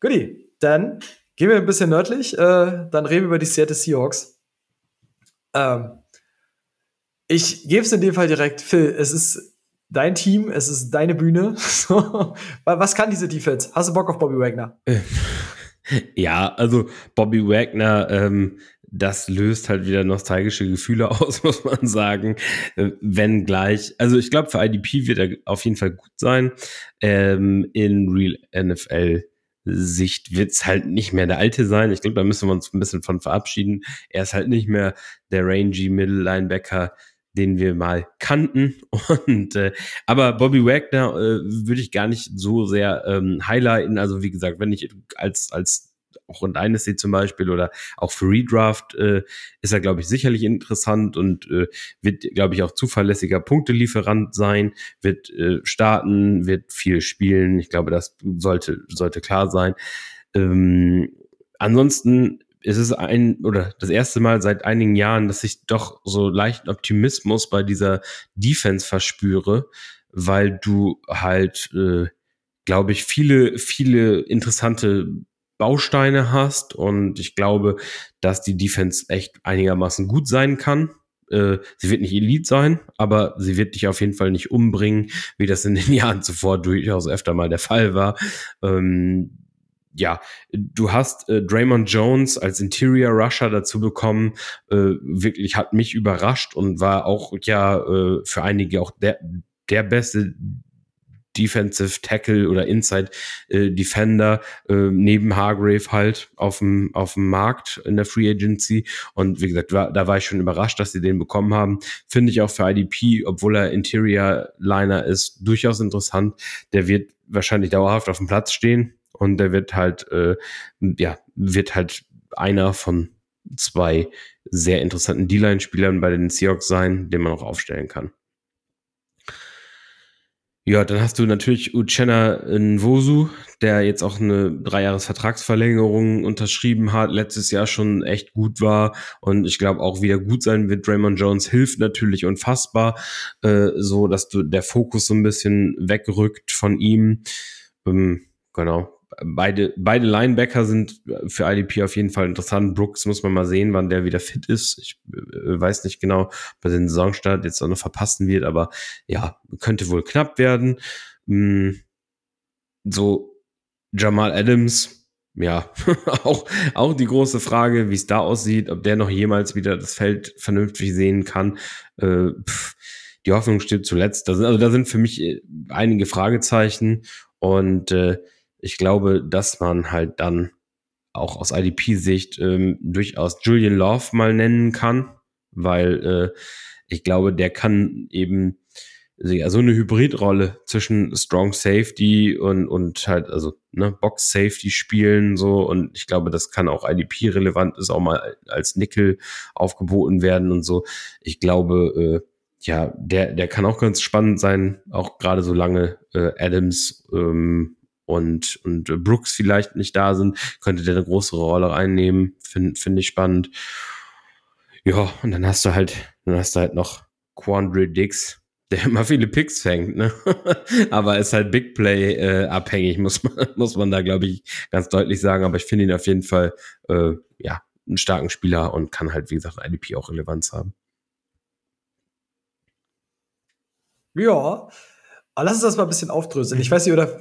Guti, dann gehen wir ein bisschen nördlich, äh, dann reden wir über die Seattle Seahawks. Ähm, ich gebe es in dem Fall direkt, Phil, es ist dein Team, es ist deine Bühne. <laughs> Was kann diese Defense? Hast du Bock auf Bobby Wagner? <laughs> Ja, also Bobby Wagner, ähm, das löst halt wieder nostalgische Gefühle <laughs> aus, muss man sagen. Äh, wenn gleich, also ich glaube, für IDP wird er auf jeden Fall gut sein. Ähm, in Real NFL Sicht wird es halt nicht mehr der alte sein. Ich glaube, da müssen wir uns ein bisschen von verabschieden. Er ist halt nicht mehr der rangy Middle Linebacker, den wir mal kannten. <laughs> Und äh, aber Bobby Wagner äh, würde ich gar nicht so sehr ähm, highlighten. Also wie gesagt, wenn ich als als auch in Dynasty zum Beispiel oder auch für Redraft äh, ist er, glaube ich, sicherlich interessant und äh, wird, glaube ich, auch zuverlässiger Punktelieferant sein, wird äh, starten, wird viel spielen. Ich glaube, das sollte, sollte klar sein. Ähm, ansonsten ist es ein oder das erste Mal seit einigen Jahren, dass ich doch so leichten Optimismus bei dieser Defense verspüre, weil du halt, äh, glaube ich, viele, viele interessante Bausteine hast und ich glaube, dass die Defense echt einigermaßen gut sein kann. Äh, sie wird nicht Elite sein, aber sie wird dich auf jeden Fall nicht umbringen, wie das in den <laughs> Jahren zuvor durchaus öfter mal der Fall war. Ähm, ja, du hast äh, Draymond Jones als Interior Rusher dazu bekommen. Äh, wirklich hat mich überrascht und war auch ja äh, für einige auch der, der beste Defensive Tackle oder Inside äh, Defender äh, neben Hargrave halt auf dem auf dem Markt in der Free Agency und wie gesagt war, da war ich schon überrascht, dass sie den bekommen haben. Finde ich auch für IDP, obwohl er Interior Liner ist, durchaus interessant. Der wird wahrscheinlich dauerhaft auf dem Platz stehen und der wird halt äh, ja wird halt einer von zwei sehr interessanten D-Line-Spielern bei den Seahawks sein, den man auch aufstellen kann. Ja, dann hast du natürlich Uchenna Nwosu, der jetzt auch eine Dreijahres-Vertragsverlängerung unterschrieben hat, letztes Jahr schon echt gut war und ich glaube auch wieder gut sein wird. Draymond Jones hilft natürlich unfassbar, äh, so dass du der Fokus so ein bisschen wegrückt von ihm. Ähm, genau beide, beide Linebacker sind für IDP auf jeden Fall interessant. Brooks muss man mal sehen, wann der wieder fit ist. Ich äh, weiß nicht genau, ob er den Saisonstart jetzt auch noch verpassen wird, aber ja, könnte wohl knapp werden. Hm, so Jamal Adams, ja, <laughs> auch, auch die große Frage, wie es da aussieht, ob der noch jemals wieder das Feld vernünftig sehen kann. Äh, die Hoffnung steht zuletzt. Also da sind für mich äh, einige Fragezeichen und äh, ich glaube, dass man halt dann auch aus IDP-Sicht ähm, durchaus Julian Love mal nennen kann, weil äh, ich glaube, der kann eben ja, so eine Hybridrolle zwischen Strong Safety und, und halt, also ne, Box Safety spielen so und ich glaube, das kann auch IDP relevant ist, auch mal als Nickel aufgeboten werden und so. Ich glaube, äh, ja, der, der kann auch ganz spannend sein, auch gerade solange äh, Adams ähm, und, und Brooks vielleicht nicht da sind, könnte der eine größere Rolle einnehmen. Finde find ich spannend. Ja, und dann hast du halt, dann hast du halt noch Quandre Dix, der <laughs> immer viele Picks fängt, ne? <laughs> Aber ist halt Big Play äh, abhängig, muss man, <laughs> muss man da, glaube ich, ganz deutlich sagen. Aber ich finde ihn auf jeden Fall, äh, ja, einen starken Spieler und kann halt, wie gesagt, IDP auch Relevanz haben. Ja, aber lass uns das mal ein bisschen aufdröseln. Ich weiß nicht, oder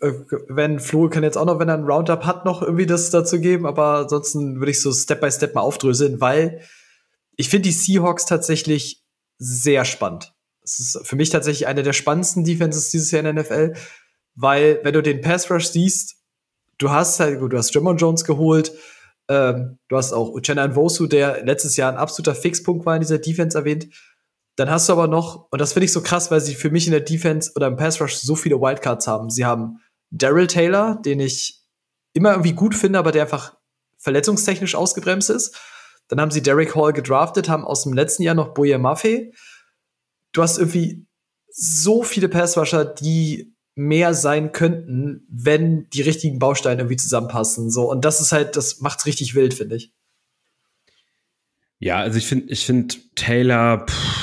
äh, wenn Flo kann jetzt auch noch, wenn er einen Roundup hat, noch irgendwie das dazu geben, aber ansonsten würde ich so Step by Step mal aufdröseln, weil ich finde die Seahawks tatsächlich sehr spannend. Es ist für mich tatsächlich eine der spannendsten Defenses dieses Jahr in der NFL, weil wenn du den Pass Rush siehst, du hast halt, du hast Jamon Jones geholt, ähm, du hast auch Uchenna Nwosu, der letztes Jahr ein absoluter Fixpunkt war in dieser Defense erwähnt. Dann hast du aber noch, und das finde ich so krass, weil sie für mich in der Defense oder im Pass Rush so viele Wildcards haben. Sie haben Daryl Taylor, den ich immer irgendwie gut finde, aber der einfach verletzungstechnisch ausgebremst ist. Dann haben sie Derek Hall gedraftet, haben aus dem letzten Jahr noch Boye Maffei. Du hast irgendwie so viele Passrusher, die mehr sein könnten, wenn die richtigen Bausteine irgendwie zusammenpassen. So, und das ist halt, das macht's richtig wild, finde ich. Ja, also ich finde, ich finde Taylor, pff,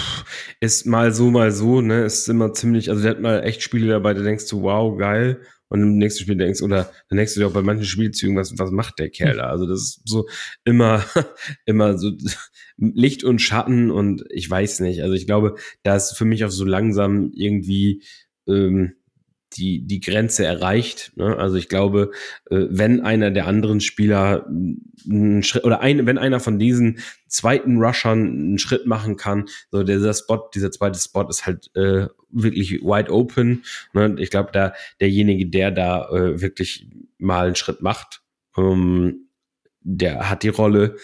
ist mal so, mal so, ne? Ist immer ziemlich, also der hat mal echt Spiele dabei, da denkst du, wow, geil. Und im nächsten Spiel denkst, oder dann denkst du dir auch bei manchen Spielzügen, was, was macht der Kerl da? Also das ist so immer, <laughs> immer so <laughs> Licht und Schatten und ich weiß nicht. Also ich glaube, da ist für mich auch so langsam irgendwie, ähm, die, die Grenze erreicht. Ne? Also ich glaube, äh, wenn einer der anderen Spieler einen Schritt oder ein, wenn einer von diesen zweiten Rushern einen Schritt machen kann, so dieser Spot, dieser zweite Spot ist halt äh, wirklich wide open. Ne? Ich glaube, da derjenige, der da äh, wirklich mal einen Schritt macht, ähm, der hat die Rolle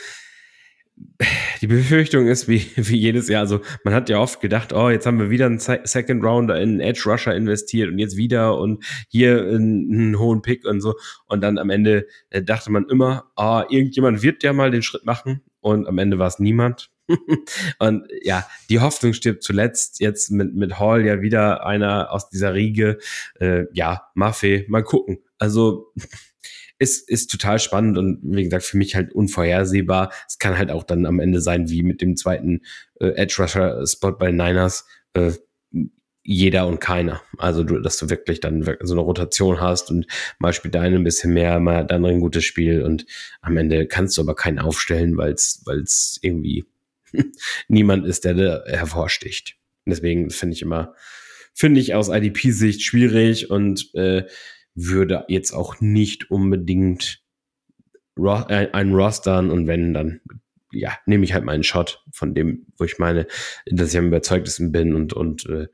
die Befürchtung ist wie, wie jedes Jahr. Also man hat ja oft gedacht, oh, jetzt haben wir wieder einen Second Rounder in Edge Rusher investiert und jetzt wieder und hier einen hohen Pick und so. Und dann am Ende äh, dachte man immer, oh, irgendjemand wird ja mal den Schritt machen. Und am Ende war es niemand. <laughs> und ja, die Hoffnung stirbt zuletzt. Jetzt mit, mit Hall ja wieder einer aus dieser Riege. Äh, ja, Maffei, mal gucken. Also ist, ist total spannend und wie gesagt, für mich halt unvorhersehbar. Es kann halt auch dann am Ende sein, wie mit dem zweiten äh, Edge Rusher Spot bei Niners. Äh, jeder und keiner. Also, du, dass du wirklich dann so eine Rotation hast und mal spielt der eine ein bisschen mehr, mal der andere ein gutes Spiel und am Ende kannst du aber keinen aufstellen, weil es irgendwie <laughs> niemand ist, der da hervorsticht. Deswegen finde ich immer, finde ich aus IDP-Sicht schwierig und äh, würde jetzt auch nicht unbedingt ro äh, einen rostern und wenn, dann ja, nehme ich halt meinen Shot von dem, wo ich meine, dass ich am überzeugtesten bin und, und äh,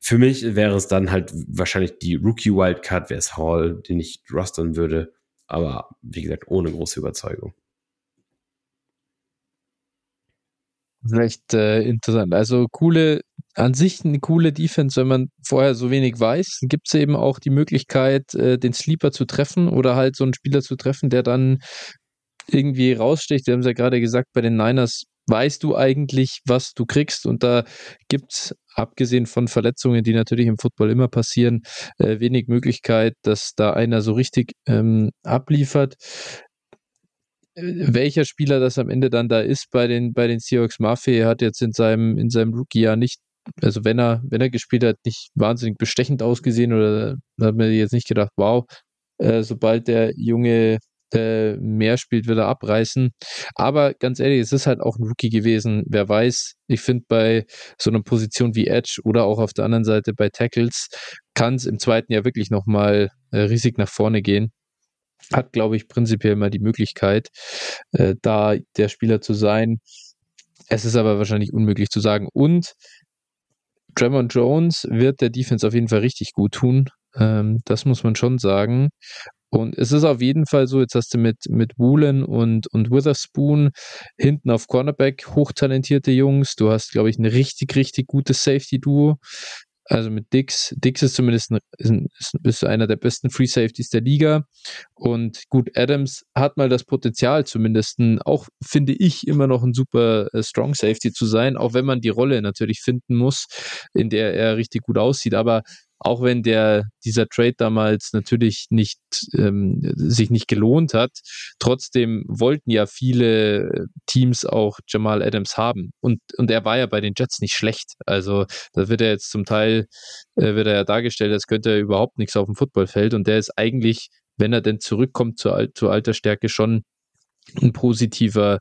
für mich wäre es dann halt wahrscheinlich die Rookie Wildcard, wäre es Hall, den ich rostern würde, aber wie gesagt, ohne große Überzeugung. Recht äh, interessant. Also coole an sich eine coole Defense, wenn man vorher so wenig weiß, gibt es eben auch die Möglichkeit, äh, den Sleeper zu treffen oder halt so einen Spieler zu treffen, der dann irgendwie raussticht. Wir haben es ja gerade gesagt, bei den Niners weißt du eigentlich, was du kriegst. Und da gibt es, abgesehen von Verletzungen, die natürlich im Football immer passieren, äh, wenig Möglichkeit, dass da einer so richtig ähm, abliefert. Welcher Spieler das am Ende dann da ist bei den, bei den Seahawks Mafia, hat jetzt in seinem, in seinem Rookie-Jahr nicht also wenn er, wenn er gespielt hat, nicht wahnsinnig bestechend ausgesehen oder hat man jetzt nicht gedacht, wow, äh, sobald der Junge äh, mehr spielt, wird er abreißen. Aber ganz ehrlich, es ist halt auch ein Rookie gewesen. Wer weiß, ich finde bei so einer Position wie Edge oder auch auf der anderen Seite bei Tackles kann es im zweiten Jahr wirklich nochmal äh, riesig nach vorne gehen. Hat, glaube ich, prinzipiell mal die Möglichkeit, äh, da der Spieler zu sein. Es ist aber wahrscheinlich unmöglich zu sagen. Und Tremont Jones wird der Defense auf jeden Fall richtig gut tun. Ähm, das muss man schon sagen. Und es ist auf jeden Fall so, jetzt hast du mit, mit Woolen und, und Witherspoon hinten auf Cornerback hochtalentierte Jungs. Du hast, glaube ich, ein richtig, richtig gutes Safety-Duo. Also mit Dix. Dix ist zumindest ein, ist, ist einer der besten Free Safeties der Liga. Und gut, Adams hat mal das Potenzial, zumindest auch finde ich immer noch ein super äh, Strong Safety zu sein, auch wenn man die Rolle natürlich finden muss, in der er richtig gut aussieht. Aber auch wenn der, dieser Trade damals natürlich nicht, ähm, sich nicht gelohnt hat, trotzdem wollten ja viele Teams auch Jamal Adams haben. Und, und er war ja bei den Jets nicht schlecht. Also da wird er jetzt zum Teil, äh, wird er ja dargestellt, als könnte er überhaupt nichts auf dem Footballfeld. Und der ist eigentlich, wenn er denn zurückkommt zur, zur Altersstärke, schon ein positiver,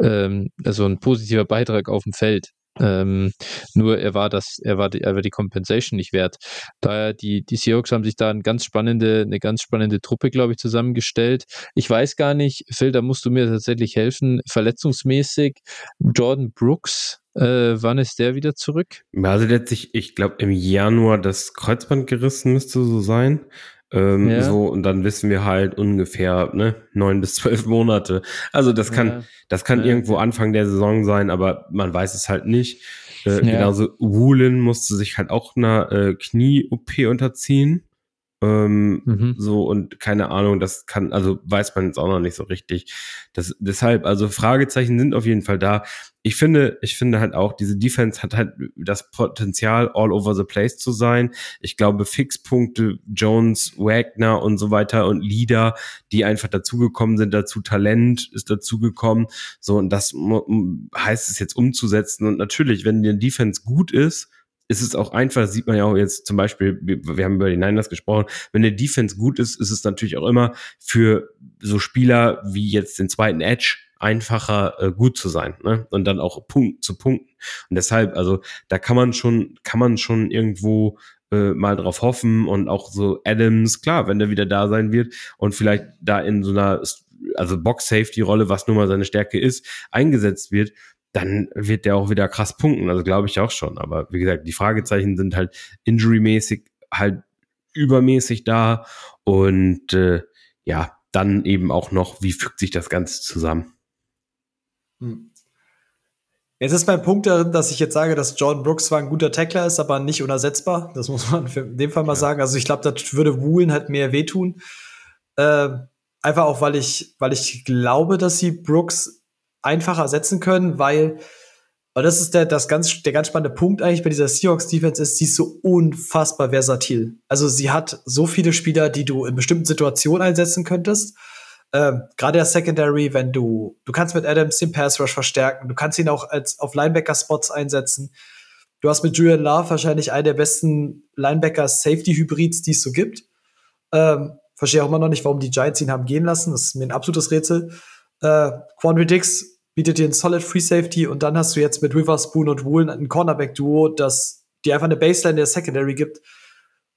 ähm, also ein positiver Beitrag auf dem Feld. Ähm, nur er war das, er war die, er war die Compensation nicht wert. Daher die, die Seahawks haben sich da eine ganz spannende, eine ganz spannende Truppe, glaube ich, zusammengestellt. Ich weiß gar nicht, Phil, da musst du mir tatsächlich helfen. Verletzungsmäßig, Jordan Brooks, äh, wann ist der wieder zurück? Also letztlich, ich glaube, im Januar das Kreuzband gerissen müsste so sein. Ähm, ja. So, und dann wissen wir halt ungefähr, ne, neun bis zwölf Monate. Also das kann, ja. das kann ja. irgendwo Anfang der Saison sein, aber man weiß es halt nicht. Äh, genauso Woolen musste sich halt auch einer äh, Knie-OP unterziehen. Ähm, mhm. So und keine Ahnung, das kann, also weiß man jetzt auch noch nicht so richtig. Das, deshalb, also Fragezeichen sind auf jeden Fall da. Ich finde, ich finde halt auch, diese Defense hat halt das Potenzial, all over the place zu sein. Ich glaube, Fixpunkte, Jones, Wagner und so weiter und Leader, die einfach dazugekommen sind, dazu Talent ist dazugekommen. So, und das heißt es jetzt umzusetzen. Und natürlich, wenn die Defense gut ist, ist es auch einfach, sieht man ja auch jetzt zum Beispiel, wir haben über die Niners gesprochen, wenn der Defense gut ist, ist es natürlich auch immer für so Spieler wie jetzt den zweiten Edge einfacher äh, gut zu sein ne? und dann auch Punkt zu punkten. Und deshalb, also da kann man schon, kann man schon irgendwo äh, mal drauf hoffen und auch so Adams, klar, wenn der wieder da sein wird und vielleicht da in so einer also Box-Safety-Rolle, was nun mal seine Stärke ist, eingesetzt wird, dann wird der auch wieder krass punkten. Also glaube ich auch schon. Aber wie gesagt, die Fragezeichen sind halt injury-mäßig halt übermäßig da. Und äh, ja, dann eben auch noch, wie fügt sich das Ganze zusammen? Hm. Jetzt ist mein Punkt darin, dass ich jetzt sage, dass Jordan Brooks zwar ein guter Tackler ist, aber nicht unersetzbar. Das muss man <laughs> in dem Fall mal ja. sagen. Also ich glaube, das würde Woolen halt mehr wehtun. Äh, einfach auch, weil ich, weil ich glaube, dass sie Brooks einfacher setzen können, weil, weil das ist der, das ganz, der ganz spannende Punkt eigentlich bei dieser Seahawks Defense ist, sie ist so unfassbar versatil. Also sie hat so viele Spieler, die du in bestimmten Situationen einsetzen könntest. Ähm, Gerade der Secondary, wenn du, du kannst mit Adams den Pass Rush verstärken, du kannst ihn auch als auf Linebacker-Spots einsetzen. Du hast mit Julian Love wahrscheinlich einen der besten Linebacker-Safety-Hybrids, die es so gibt. Ähm, verstehe auch immer noch nicht, warum die Giants ihn haben gehen lassen. Das ist mir ein absolutes Rätsel. Äh, Quandry Dix bietet dir einen Solid Free Safety und dann hast du jetzt mit Witherspoon und Woolen ein Cornerback-Duo, das dir einfach eine Baseline der Secondary gibt.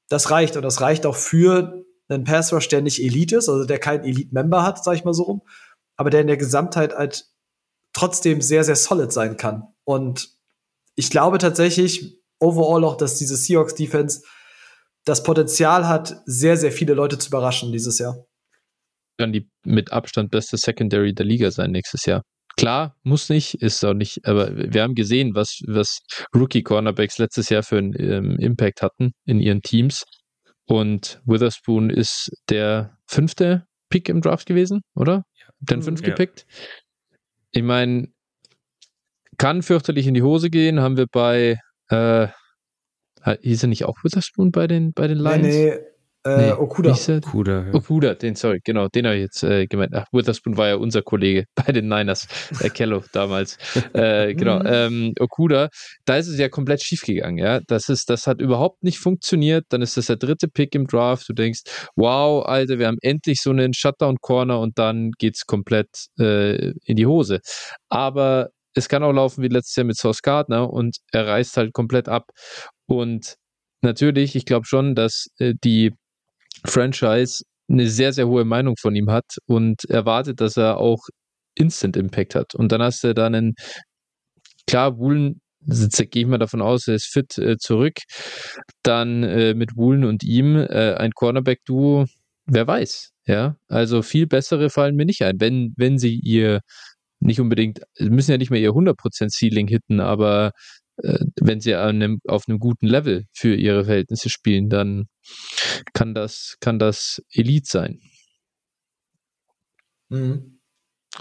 Das reicht und das reicht auch für einen Pass Rush, der nicht Elite ist, also der keinen Elite-Member hat, sag ich mal so rum, aber der in der Gesamtheit halt trotzdem sehr, sehr solid sein kann. Und ich glaube tatsächlich overall auch, dass diese Seahawks-Defense das Potenzial hat, sehr, sehr viele Leute zu überraschen dieses Jahr dann die mit Abstand beste Secondary der Liga sein nächstes Jahr. Klar, muss nicht, ist auch nicht, aber wir haben gesehen, was, was Rookie-Cornerbacks letztes Jahr für einen ähm, Impact hatten in ihren Teams. Und Witherspoon ist der fünfte Pick im Draft gewesen, oder? Ja. Den fünf ja. gepickt. Ich meine, kann fürchterlich in die Hose gehen, haben wir bei, äh, hieß er nicht auch Witherspoon bei den, bei den Lions? Nee, nee. Äh, nee, Okuda. Okuda, ja. Okuda, den, sorry, genau, den habe ich jetzt äh, gemeint. Ach, Witherspoon war ja unser Kollege <laughs> bei den Niners, äh, Kello damals. <laughs> äh, genau, ähm, Okuda, da ist es ja komplett schief gegangen, ja. Das, ist, das hat überhaupt nicht funktioniert. Dann ist das der dritte Pick im Draft. Du denkst, wow, Alter, wir haben endlich so einen Shutdown-Corner und dann geht es komplett äh, in die Hose. Aber es kann auch laufen wie letztes Jahr mit Source Gardner und er reißt halt komplett ab. Und natürlich, ich glaube schon, dass äh, die Franchise eine sehr, sehr hohe Meinung von ihm hat und erwartet, dass er auch Instant Impact hat. Und dann hast du dann einen, klar, Woolen, gehe ich mal davon aus, er ist fit äh, zurück. Dann äh, mit Woolen und ihm äh, ein Cornerback-Duo, wer weiß. Ja, also viel bessere fallen mir nicht ein, wenn, wenn sie ihr nicht unbedingt, müssen ja nicht mehr ihr 100% Ceiling hitten, aber wenn sie einem, auf einem guten Level für ihre Verhältnisse spielen, dann kann das, kann das Elite sein. Mhm.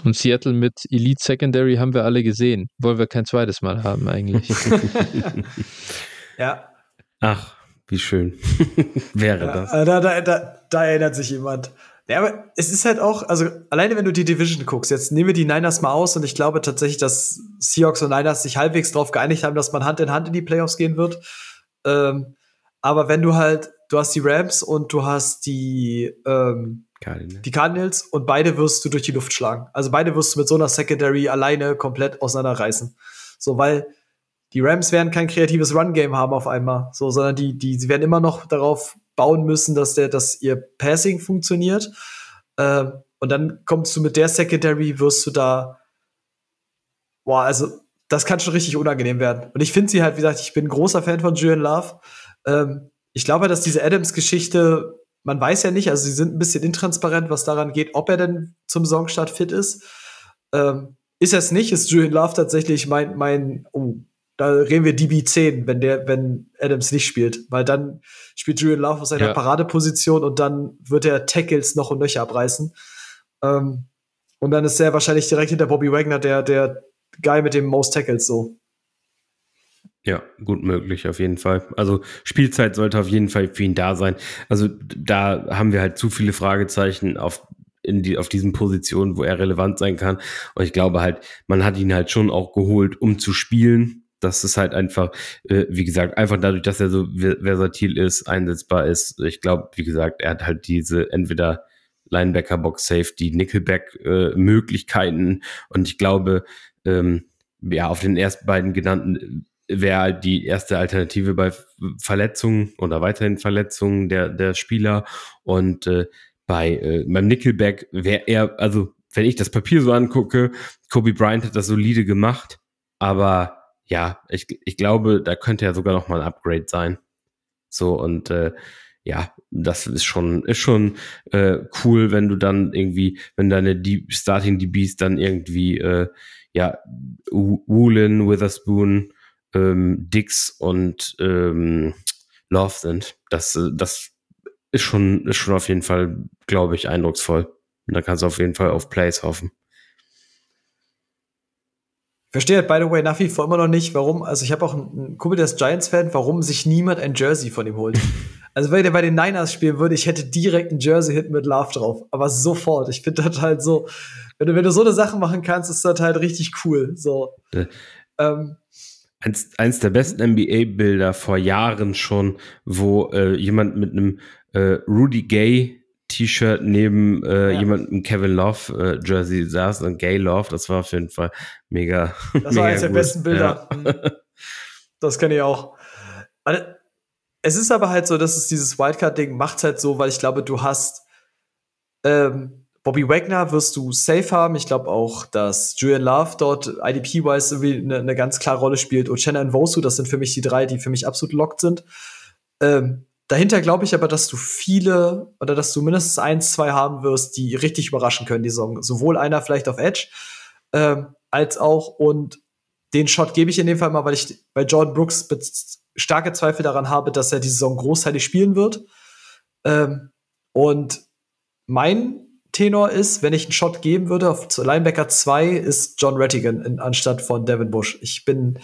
Und Seattle mit Elite Secondary haben wir alle gesehen. Wollen wir kein zweites Mal haben eigentlich. <laughs> ja. Ach, wie schön <laughs> wäre ja, das. Da, da, da, da erinnert sich jemand. Ja, aber es ist halt auch, also alleine wenn du die Division guckst, jetzt nehmen wir die Niners mal aus und ich glaube tatsächlich, dass Seahawks und Niners sich halbwegs darauf geeinigt haben, dass man Hand in Hand in die Playoffs gehen wird. Ähm, aber wenn du halt, du hast die Rams und du hast die, ähm, Cardinals. die Cardinals und beide wirst du durch die Luft schlagen. Also beide wirst du mit so einer Secondary alleine komplett auseinanderreißen. So, weil die Rams werden kein kreatives Run-Game haben auf einmal, so, sondern die, die, sie werden immer noch darauf bauen müssen, dass der, dass ihr Passing funktioniert. Ähm, und dann kommst du mit der Secondary, wirst du da, boah, also das kann schon richtig unangenehm werden. Und ich finde sie halt, wie gesagt, ich bin großer Fan von Julian Love. Ähm, ich glaube, dass diese Adams-Geschichte, man weiß ja nicht, also sie sind ein bisschen intransparent, was daran geht, ob er denn zum Saisonstart fit ist. Ähm, ist er es nicht, ist Julian Love tatsächlich mein, mein, oh, da reden wir DB10, wenn der, wenn Adams nicht spielt, weil dann spielt Julian Love aus seiner ja. Paradeposition und dann wird er Tackles noch und nöcher abreißen. Ähm, und dann ist er wahrscheinlich direkt hinter Bobby Wagner der, der Guy mit dem Most Tackles so. Ja, gut möglich, auf jeden Fall. Also Spielzeit sollte auf jeden Fall für ihn da sein. Also da haben wir halt zu viele Fragezeichen auf, in die, auf diesen Positionen, wo er relevant sein kann. Und ich glaube halt, man hat ihn halt schon auch geholt, um zu spielen das ist halt einfach, äh, wie gesagt, einfach dadurch, dass er so versatil ist, einsetzbar ist. Ich glaube, wie gesagt, er hat halt diese entweder Linebacker, Box Safety, Nickelback äh, Möglichkeiten und ich glaube, ähm, ja, auf den ersten beiden genannten äh, wäre halt die erste Alternative bei Verletzungen oder weiterhin Verletzungen der, der Spieler und äh, bei äh, beim Nickelback wäre er, also wenn ich das Papier so angucke, Kobe Bryant hat das solide gemacht, aber ja, ich, ich glaube, da könnte ja sogar noch mal ein Upgrade sein. So und äh, ja, das ist schon ist schon äh, cool, wenn du dann irgendwie, wenn deine D Starting DBs dann irgendwie äh, ja Woolen, Witherspoon, ähm, Dix und ähm, Love sind. Das äh, das ist schon ist schon auf jeden Fall, glaube ich, eindrucksvoll. Da kannst du auf jeden Fall auf Plays hoffen verstehe halt, by the way, nach wie vor immer noch nicht, warum, also ich habe auch einen Kumpel, der ist Giants-Fan, warum sich niemand ein Jersey von ihm holt. <laughs> also wenn der bei den Niners spielen würde, ich hätte direkt ein Jersey-Hit mit Love drauf. Aber sofort. Ich finde das halt so, wenn du, wenn du so eine Sache machen kannst, ist das halt richtig cool. So. Äh, ähm, eins, eins der besten NBA-Bilder vor Jahren schon, wo äh, jemand mit einem äh, Rudy Gay T-Shirt neben äh, ja. jemandem Kevin Love äh, Jersey saß und Gay Love. Das war auf jeden Fall mega. <laughs> Das mega war eines der besten Bilder. Ja. Das kenne ich auch. Es ist aber halt so, dass es dieses Wildcard-Ding macht halt so, weil ich glaube, du hast ähm, Bobby Wagner wirst du safe haben. Ich glaube auch, dass Julian Love dort IDP-wise eine, eine ganz klare Rolle spielt. Und Shannon Wosu, das sind für mich die drei, die für mich absolut locked sind. Ähm, Dahinter glaube ich aber, dass du viele oder dass du mindestens eins, zwei haben wirst, die richtig überraschen können, die Saison. Sowohl einer vielleicht auf Edge, ähm, als auch, und den Shot gebe ich in dem Fall mal, weil ich bei Jordan Brooks starke Zweifel daran habe, dass er die Saison großteilig spielen wird. Ähm, und mein Tenor ist, wenn ich einen Shot geben würde auf Linebacker 2, ist John Rattigan in, anstatt von Devin Bush. Ich bin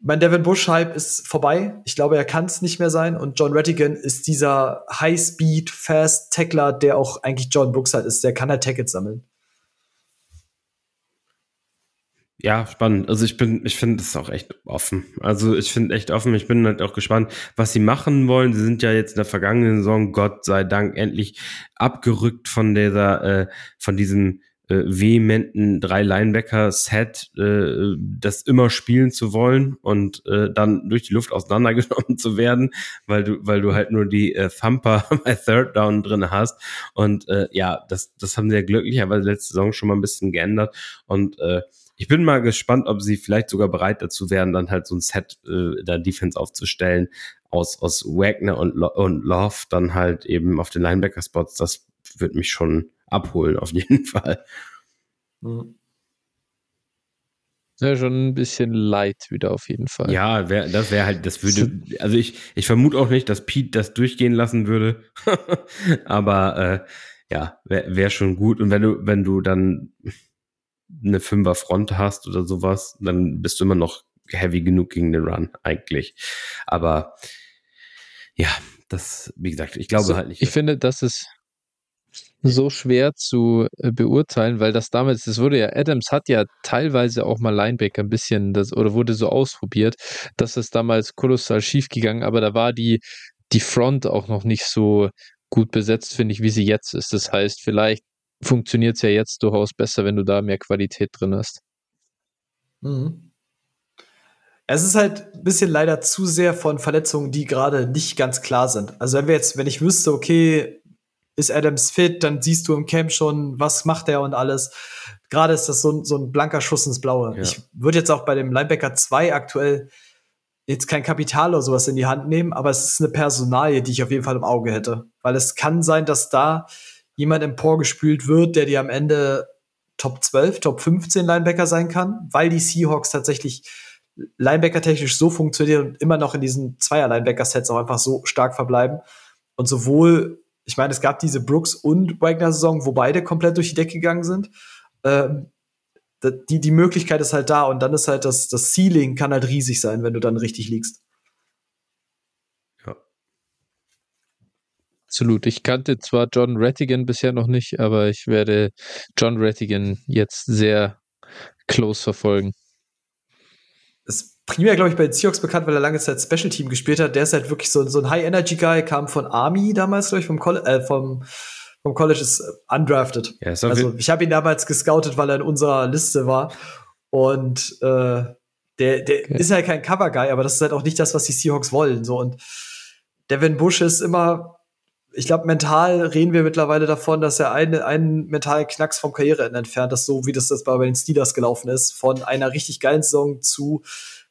mein Devin Bush-Hype ist vorbei. Ich glaube, er kann es nicht mehr sein. Und John Rattigan ist dieser High-Speed, Fast-Tackler, der auch eigentlich John Brooks halt ist. Der kann halt Tackets sammeln. Ja, spannend. Also ich bin, ich finde es auch echt offen. Also ich finde echt offen. Ich bin halt auch gespannt, was sie machen wollen. Sie sind ja jetzt in der vergangenen Saison, Gott sei Dank, endlich abgerückt von dieser, äh, von diesem äh, vehementen drei Linebacker-Set, äh, das immer spielen zu wollen und äh, dann durch die Luft auseinandergenommen <laughs> zu werden, weil du, weil du halt nur die äh, Thumper <laughs> bei Third Down drin hast. Und äh, ja, das, das haben sie ja glücklicherweise letzte Saison schon mal ein bisschen geändert. Und äh, ich bin mal gespannt, ob sie vielleicht sogar bereit dazu wären, dann halt so ein Set äh, der Defense aufzustellen aus, aus Wagner und, Lo und Love, dann halt eben auf den Linebacker-Spots. Das wird mich schon abholen, auf jeden <laughs> Fall. Mhm. Ja, schon ein bisschen light wieder auf jeden Fall. Ja, wär, das wäre halt, das würde, also ich, ich vermute auch nicht, dass Pete das durchgehen lassen würde. <laughs> Aber äh, ja, wäre wär schon gut. Und wenn du, wenn du dann eine Fünfer Front hast oder sowas, dann bist du immer noch heavy genug gegen den Run, eigentlich. Aber ja, das, wie gesagt, ich glaube so, halt nicht. Ich finde, das ist so schwer zu äh, beurteilen, weil das damals, das wurde ja, Adams hat ja teilweise auch mal Linebacker ein bisschen, das, oder wurde so ausprobiert, dass es damals kolossal schief gegangen, aber da war die, die Front auch noch nicht so gut besetzt, finde ich, wie sie jetzt ist. Das heißt, vielleicht funktioniert es ja jetzt durchaus besser, wenn du da mehr Qualität drin hast. Mhm. Es ist halt ein bisschen leider zu sehr von Verletzungen, die gerade nicht ganz klar sind. Also wenn wir jetzt, wenn ich wüsste, okay, ist Adams fit, dann siehst du im Camp schon, was macht er und alles. Gerade ist das so, ein, so ein blanker Schuss ins Blaue. Ja. Ich würde jetzt auch bei dem Linebacker 2 aktuell jetzt kein Kapital oder sowas in die Hand nehmen, aber es ist eine Personalie, die ich auf jeden Fall im Auge hätte. Weil es kann sein, dass da jemand emporgespült wird, der dir am Ende Top 12, Top 15 Linebacker sein kann, weil die Seahawks tatsächlich Linebacker-technisch so funktionieren und immer noch in diesen Zweier-Linebacker-Sets auch einfach so stark verbleiben. Und sowohl ich meine, es gab diese Brooks und Wagner-Saison, wo beide komplett durch die Decke gegangen sind. Ähm, die, die Möglichkeit ist halt da und dann ist halt das, das Ceiling kann halt riesig sein, wenn du dann richtig liegst. Ja. Absolut. Ich kannte zwar John Rattigan bisher noch nicht, aber ich werde John Rattigan jetzt sehr close verfolgen. Primär, glaube ich, bei den Seahawks bekannt, weil er lange Zeit Special Team gespielt hat. Der ist halt wirklich so, so ein High-Energy-Guy, kam von Army damals, glaube ich, vom, Coll äh, vom, vom College, ist äh, undrafted. Ja, ist also ich habe ihn damals gescoutet, weil er in unserer Liste war. Und äh, der, der okay. ist halt kein Cover-Guy, aber das ist halt auch nicht das, was die Seahawks wollen. So. Und Devin Bush ist immer, ich glaube, mental reden wir mittlerweile davon, dass er einen, einen mentalen Knacks vom Karriereende entfernt ist, so wie das, das bei den Steelers gelaufen ist, von einer richtig geilen Saison zu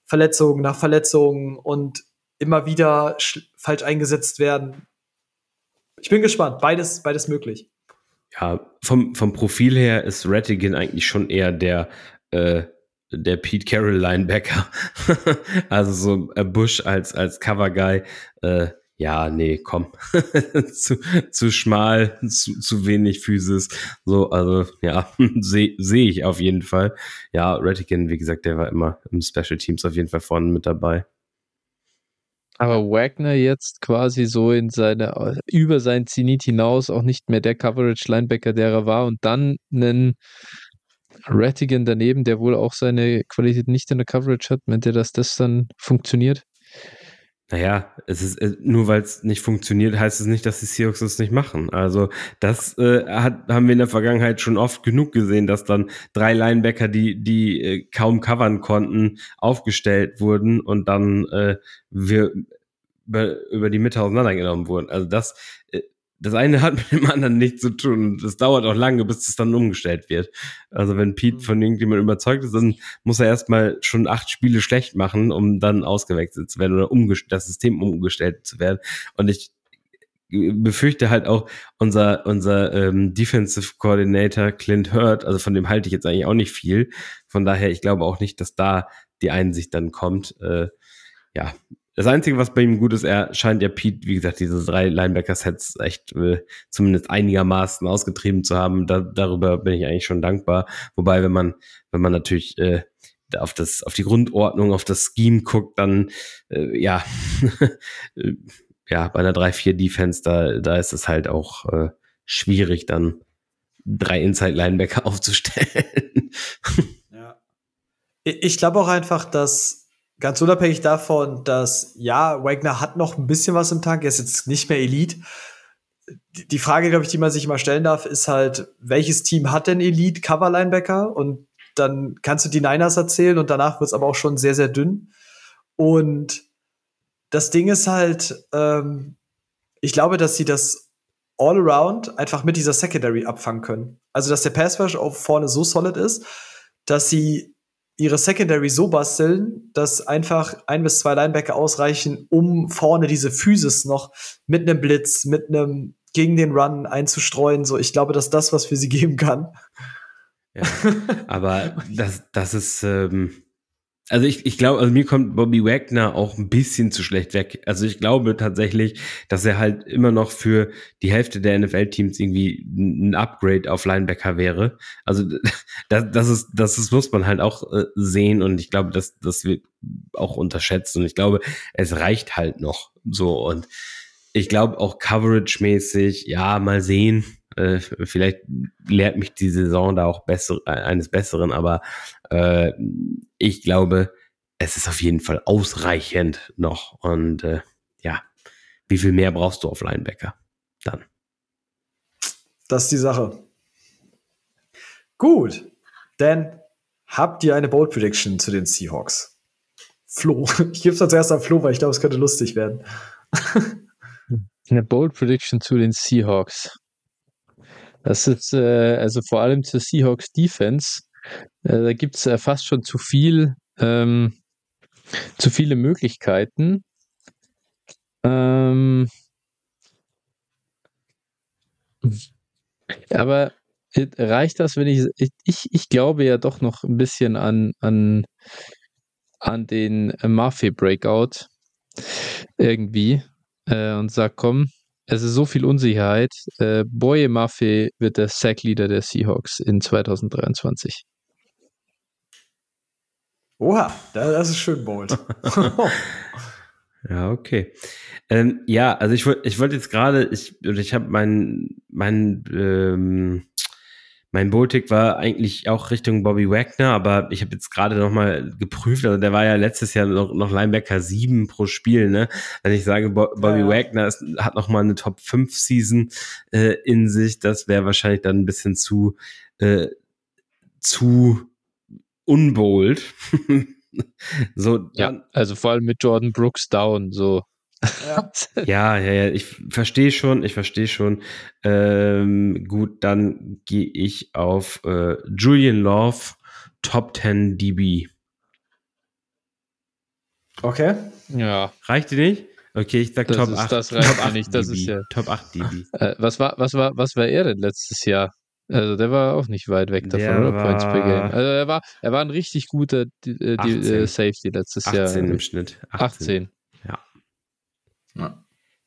Verletzung nach Verletzung und immer wieder falsch eingesetzt werden. Ich bin gespannt. Beides, beides möglich. Ja, vom, vom Profil her ist Rattigan eigentlich schon eher der, äh, der Pete Carroll Linebacker. <laughs> also so äh, Bush als, als Cover Guy. Äh, ja, nee, komm. <laughs> zu, zu schmal, zu, zu wenig Physis. So, also, ja, <laughs> sehe seh ich auf jeden Fall. Ja, Rattigan, wie gesagt, der war immer im Special Teams auf jeden Fall vorne mit dabei. Aber Wagner jetzt quasi so in seine, über sein Zenit hinaus auch nicht mehr der Coverage-Linebacker, der er war und dann einen Rattigan daneben, der wohl auch seine Qualität nicht in der Coverage hat, meint ihr, dass das dann funktioniert? Naja, es ist äh, nur weil es nicht funktioniert, heißt es nicht, dass die Seahawks das nicht machen. Also das äh, hat, haben wir in der Vergangenheit schon oft genug gesehen, dass dann drei Linebacker, die die äh, kaum covern konnten, aufgestellt wurden und dann äh, wir über, über die Mitte auseinandergenommen wurden. Also das äh, das eine hat mit dem anderen nichts zu tun. Es dauert auch lange, bis es dann umgestellt wird. Also wenn Pete mhm. von irgendjemandem überzeugt ist, dann muss er erstmal schon acht Spiele schlecht machen, um dann ausgewechselt zu werden oder das System umgestellt zu werden. Und ich befürchte halt auch unser unser ähm, Defensive Coordinator Clint Hurt, also von dem halte ich jetzt eigentlich auch nicht viel. Von daher, ich glaube auch nicht, dass da die Einsicht dann kommt. Äh, ja, das Einzige, was bei ihm gut ist, er scheint ja Pete, wie gesagt, diese drei Linebacker-Sets echt äh, zumindest einigermaßen ausgetrieben zu haben. Da, darüber bin ich eigentlich schon dankbar. Wobei, wenn man, wenn man natürlich äh, auf das, auf die Grundordnung, auf das Scheme guckt, dann äh, ja, <laughs> ja, bei einer 3-4-Defense, da, da ist es halt auch äh, schwierig, dann drei Inside-Linebacker <laughs> aufzustellen. ja. Ich glaube auch einfach, dass ganz unabhängig davon, dass ja, Wagner hat noch ein bisschen was im Tank, er ist jetzt nicht mehr Elite. Die Frage, glaube ich, die man sich immer stellen darf, ist halt, welches Team hat denn Elite Cover Linebacker? Und dann kannst du die Niners erzählen und danach wird es aber auch schon sehr, sehr dünn. Und das Ding ist halt, ähm, ich glaube, dass sie das all around einfach mit dieser Secondary abfangen können. Also, dass der Pass Rush auch vorne so solid ist, dass sie ihre Secondary so basteln, dass einfach ein bis zwei Linebacker ausreichen, um vorne diese Physis noch mit einem Blitz, mit einem gegen den Run einzustreuen. So, ich glaube, dass das was für sie <laughs> geben kann. Ja, aber das, das ist, ähm, also ich, ich glaube, also mir kommt Bobby Wagner auch ein bisschen zu schlecht weg. Also ich glaube tatsächlich, dass er halt immer noch für die Hälfte der NFL-Teams irgendwie ein Upgrade auf Linebacker wäre. Also <laughs> das, das ist, das ist, muss man halt auch äh, sehen und ich glaube, das, das wird auch unterschätzt und ich glaube, es reicht halt noch so und ich glaube auch coverage-mäßig, ja, mal sehen. Äh, vielleicht lehrt mich die Saison da auch besser, äh, eines Besseren, aber äh, ich glaube, es ist auf jeden Fall ausreichend noch. Und äh, ja, wie viel mehr brauchst du auf Linebacker dann? Das ist die Sache. Gut, denn habt ihr eine Bold Prediction zu den Seahawks? Flo, <laughs> ich gebe es als erst an Flo, weil ich glaube, es könnte lustig werden. <laughs> Eine Bold Prediction zu den Seahawks. Das ist äh, also vor allem zur Seahawks Defense. Äh, da gibt es äh, fast schon zu viel, ähm, zu viele Möglichkeiten. Ähm, aber reicht das, wenn ich, ich, ich glaube ja doch noch ein bisschen an, an, an den Murphy Breakout irgendwie äh, und sag, komm, es ist so viel Unsicherheit. Äh, Boye Maffei wird der Sack-Leader der Seahawks in 2023. Oha, das ist schön bold. <laughs> ja, okay. Ähm, ja, also ich wollte ich wollte jetzt gerade, ich, ich habe mein, mein ähm, mein Boltic war eigentlich auch Richtung Bobby Wagner, aber ich habe jetzt gerade noch mal geprüft, also der war ja letztes Jahr noch, noch Linebacker 7 pro Spiel, ne? Wenn ich sage, Bo Bobby ja. Wagner ist, hat noch mal eine Top 5 Season äh, in sich, das wäre wahrscheinlich dann ein bisschen zu äh, zu unbold. <laughs> so, ja, also vor allem mit Jordan Brooks down, so. Ja. ja, ja, ja, ich verstehe schon, ich verstehe schon. Ähm, gut, dann gehe ich auf äh, Julian Love, Top 10 DB. Okay. Ja. Reicht dir nicht? Okay, ich sag das Top ist, 8. Das reicht Top 8 nicht, das DB. ist ja. Top 8 DB. Äh, was war, was war, was war er denn letztes Jahr? Also der war auch nicht weit weg davon, der oder? Points per Game. Also er war, er war ein richtig guter die, äh, die, äh, Safety letztes 18 Jahr. 18 im Schnitt. 18. 18. Ja.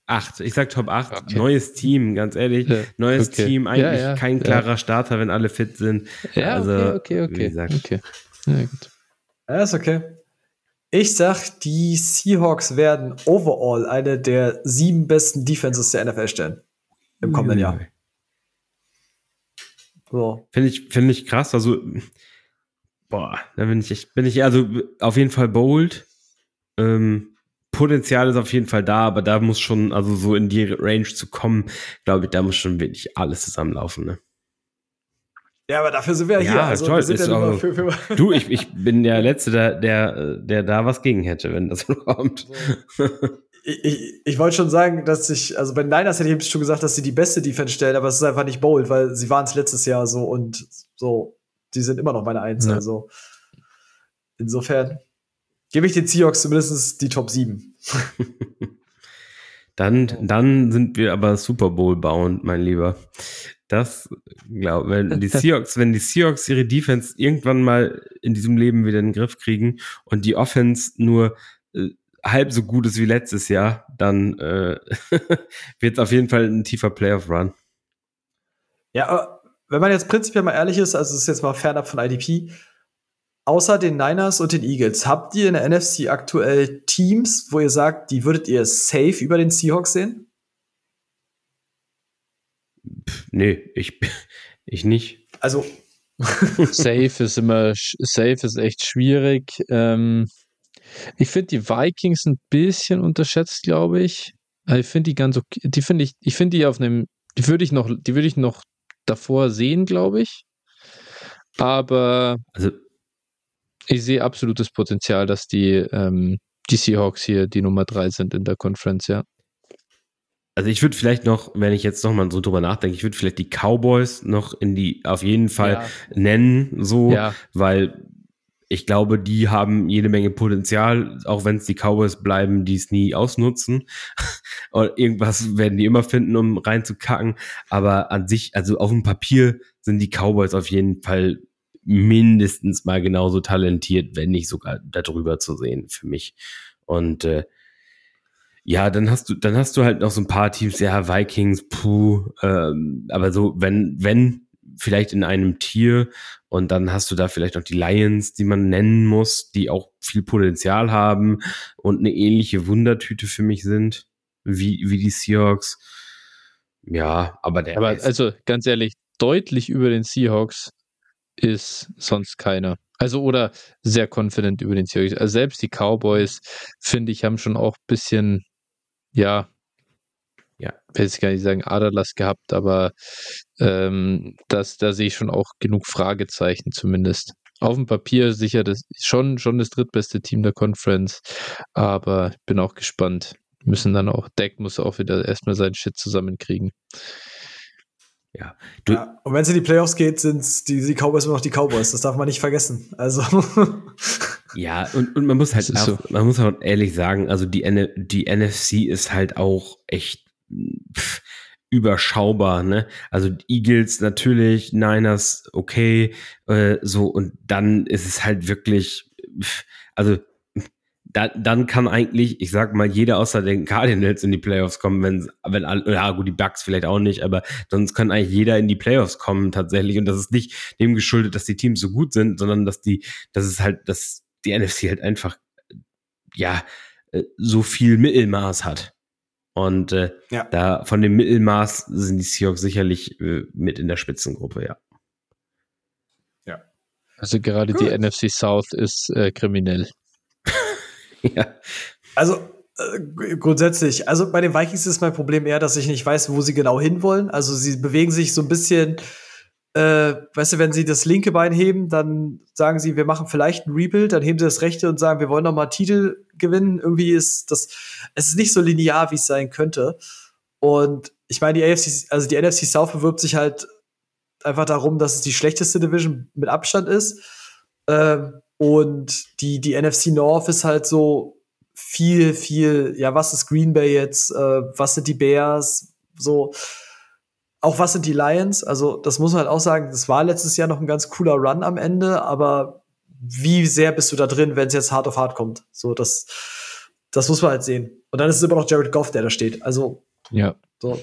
Acht. Ich sag Top 8. Okay. Neues Team, ganz ehrlich. Ja. Neues okay. Team, eigentlich ja, ja, kein klarer Starter, wenn alle fit sind. Ja, also, okay, okay, okay. Wie gesagt. okay. Ja, gut. Ja, ist okay. Ich sag, die Seahawks werden overall eine der sieben besten Defenses der NFL stellen. Im kommenden Jahr. So. Finde ich, finde ich krass. Also, boah, da bin ich, bin ich also auf jeden Fall bold. Ähm, Potenzial ist auf jeden Fall da, aber da muss schon, also so in die Range zu kommen, glaube ich, da muss schon wirklich alles zusammenlaufen, ne? Ja, aber dafür sind wir ja, hier. Also, toll. Ist ja auch, für, für <laughs> du, ich, ich bin der Letzte, der, der, der da was gegen hätte, wenn das <laughs> kommt. Ich, ich, ich wollte schon sagen, dass ich, also bei Niners hätte ich schon gesagt, dass sie die beste Defense stellen, aber es ist einfach nicht bold, weil sie waren es letztes Jahr so und so, die sind immer noch meine Eins. Ja. Also insofern gebe ich den Seahawks zumindest die Top 7. <laughs> dann, dann sind wir aber Super Bowl bound, mein Lieber. Das glaube wenn die <laughs> Seahawks, wenn die Seahawks ihre Defense irgendwann mal in diesem Leben wieder in den Griff kriegen und die Offense nur äh, halb so gut ist wie letztes Jahr, dann äh, <laughs> wird es auf jeden Fall ein tiefer Playoff-Run. Ja, aber wenn man jetzt prinzipiell mal ehrlich ist, also es ist jetzt mal fernab von IDP, außer den Niners und den Eagles, habt ihr in der NFC aktuell Teams, wo ihr sagt, die würdet ihr safe über den Seahawks sehen? Pff, nee, ich, <laughs> ich nicht. Also. <laughs> safe ist immer, safe ist echt schwierig. Ähm, ich finde die Vikings ein bisschen unterschätzt, glaube ich. Ich finde die ganz okay. Die finde ich, ich finde die auf einem, die würde ich noch, die würde ich noch davor sehen, glaube ich. Aber also, ich sehe absolutes Potenzial, dass die, ähm, die Seahawks hier die Nummer drei sind in der Conference, ja. Also ich würde vielleicht noch, wenn ich jetzt noch mal so drüber nachdenke, ich würde vielleicht die Cowboys noch in die auf jeden Fall ja. nennen, so, ja. weil ich glaube, die haben jede Menge Potenzial, auch wenn es die Cowboys bleiben, die es nie ausnutzen. <laughs> Oder irgendwas werden die immer finden, um reinzukacken. Aber an sich, also auf dem Papier sind die Cowboys auf jeden Fall mindestens mal genauso talentiert, wenn nicht sogar darüber zu sehen für mich. Und äh, ja, dann hast du, dann hast du halt noch so ein paar Teams, ja, Vikings, puh, ähm, aber so, wenn, wenn, vielleicht in einem Tier und dann hast du da vielleicht noch die Lions, die man nennen muss, die auch viel Potenzial haben und eine ähnliche Wundertüte für mich sind, wie, wie die Seahawks. Ja, aber der. Aber also ganz ehrlich, deutlich über den Seahawks ist sonst keiner. Also oder sehr confident über den Seahawks. Also selbst die Cowboys, finde ich, haben schon auch ein bisschen, ja, ja, will jetzt gar nicht sagen Aderlass gehabt, aber ähm, das, da sehe ich schon auch genug Fragezeichen zumindest. Auf dem Papier sicher das schon, schon das drittbeste Team der Conference, aber bin auch gespannt. Müssen dann auch, Deck muss auch wieder erstmal seinen Shit zusammenkriegen. Ja. Du, ja, und wenn es in die Playoffs geht, sind die, die Cowboys immer noch die Cowboys. Das darf man nicht vergessen. Also. <laughs> ja, und, und man muss halt auch, so. man muss halt ehrlich sagen, also die, die NFC ist halt auch echt pff, überschaubar, ne? Also Eagles natürlich, Niners okay, äh, so und dann ist es halt wirklich, pff, also da, dann kann eigentlich, ich sag mal, jeder außer den Cardinals in die Playoffs kommen, wenn, wenn alle, ja gut, die Bucks vielleicht auch nicht, aber sonst kann eigentlich jeder in die Playoffs kommen tatsächlich. Und das ist nicht dem geschuldet, dass die Teams so gut sind, sondern dass die, dass es halt, dass die NFC halt einfach, ja, äh, so viel Mittelmaß hat. Und äh, ja. da von dem Mittelmaß sind die Seahawks sicherlich äh, mit in der Spitzengruppe, ja. Ja. Also gerade Gut. die NFC South ist äh, kriminell. <laughs> ja. Also äh, grundsätzlich, also bei den Vikings ist mein Problem eher, dass ich nicht weiß, wo sie genau hinwollen. Also sie bewegen sich so ein bisschen äh, weißt du, wenn sie das linke Bein heben, dann sagen sie, wir machen vielleicht ein Rebuild, dann heben sie das rechte und sagen, wir wollen noch mal Titel gewinnen. Irgendwie ist das, es ist nicht so linear, wie es sein könnte. Und ich meine, die AFC, also die NFC South bewirbt sich halt einfach darum, dass es die schlechteste Division mit Abstand ist. Ähm, und die, die NFC North ist halt so viel, viel, ja, was ist Green Bay jetzt? Äh, was sind die Bears? So, auch was sind die Lions? Also, das muss man halt auch sagen, das war letztes Jahr noch ein ganz cooler Run am Ende, aber wie sehr bist du da drin, wenn es jetzt hart auf hart kommt? So, das, das muss man halt sehen. Und dann ist es immer noch Jared Goff, der da steht. Also, ja. So.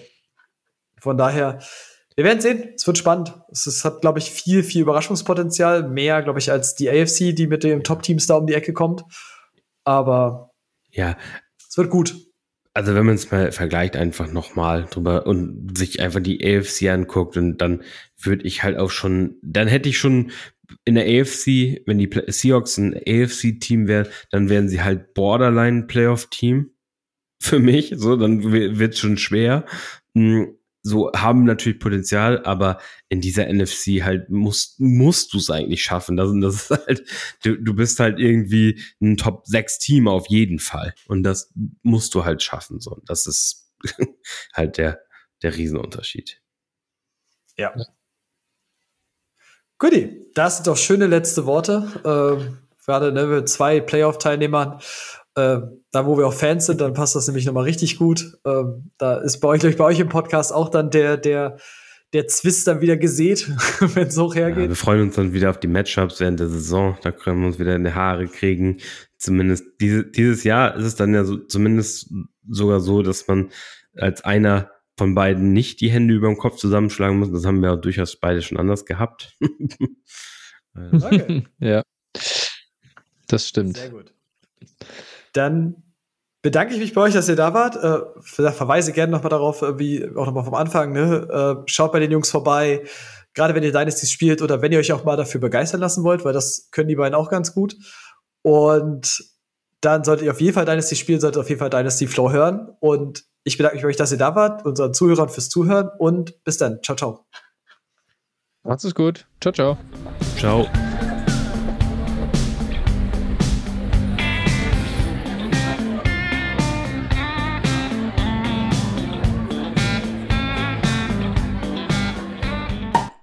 Von daher, wir werden sehen. Es wird spannend. Es, es hat, glaube ich, viel, viel Überraschungspotenzial. Mehr, glaube ich, als die AFC, die mit den Top-Teams da um die Ecke kommt. Aber ja, es wird gut also wenn man es mal vergleicht einfach nochmal drüber und sich einfach die AFC anguckt und dann würde ich halt auch schon, dann hätte ich schon in der AFC, wenn die Seahawks ein AFC-Team wären, dann wären sie halt Borderline-Playoff-Team für mich. So, dann wird es schon schwer. Hm, so haben natürlich Potenzial, aber in dieser NFC halt musst, musst du es eigentlich schaffen. Das, das ist halt, du, du bist halt irgendwie ein Top 6 Team auf jeden Fall. Und das musst du halt schaffen. So, das ist <laughs> halt der, der Riesenunterschied. Ja. Guti, das sind doch schöne letzte Worte. Ähm, gerade ne, mit zwei Playoff-Teilnehmern äh, da, wo wir auch Fans sind, dann passt das nämlich nochmal richtig gut. Ähm, da ist bei euch, bei euch im Podcast auch dann der, der, der Zwist dann wieder gesät, <laughs> wenn es hochhergeht. Ja, wir freuen uns dann wieder auf die Matchups während der Saison. Da können wir uns wieder in die Haare kriegen. Zumindest diese, dieses Jahr ist es dann ja so, zumindest sogar so, dass man als einer von beiden nicht die Hände über dem Kopf zusammenschlagen muss. Das haben wir auch durchaus beide schon anders gehabt. <laughs> okay. ja, das stimmt. Sehr gut. Dann bedanke ich mich bei euch, dass ihr da wart. Äh, verweise gerne nochmal darauf, äh, wie auch nochmal vom Anfang. Ne? Äh, schaut bei den Jungs vorbei. Gerade wenn ihr Dynasty spielt oder wenn ihr euch auch mal dafür begeistern lassen wollt, weil das können die beiden auch ganz gut. Und dann solltet ihr auf jeden Fall Dynasty spielen, solltet ihr auf jeden Fall Dynasty Flow hören. Und ich bedanke mich bei euch, dass ihr da wart, unseren Zuhörern fürs Zuhören und bis dann. Ciao, ciao. Macht's gut. Ciao, ciao. Ciao.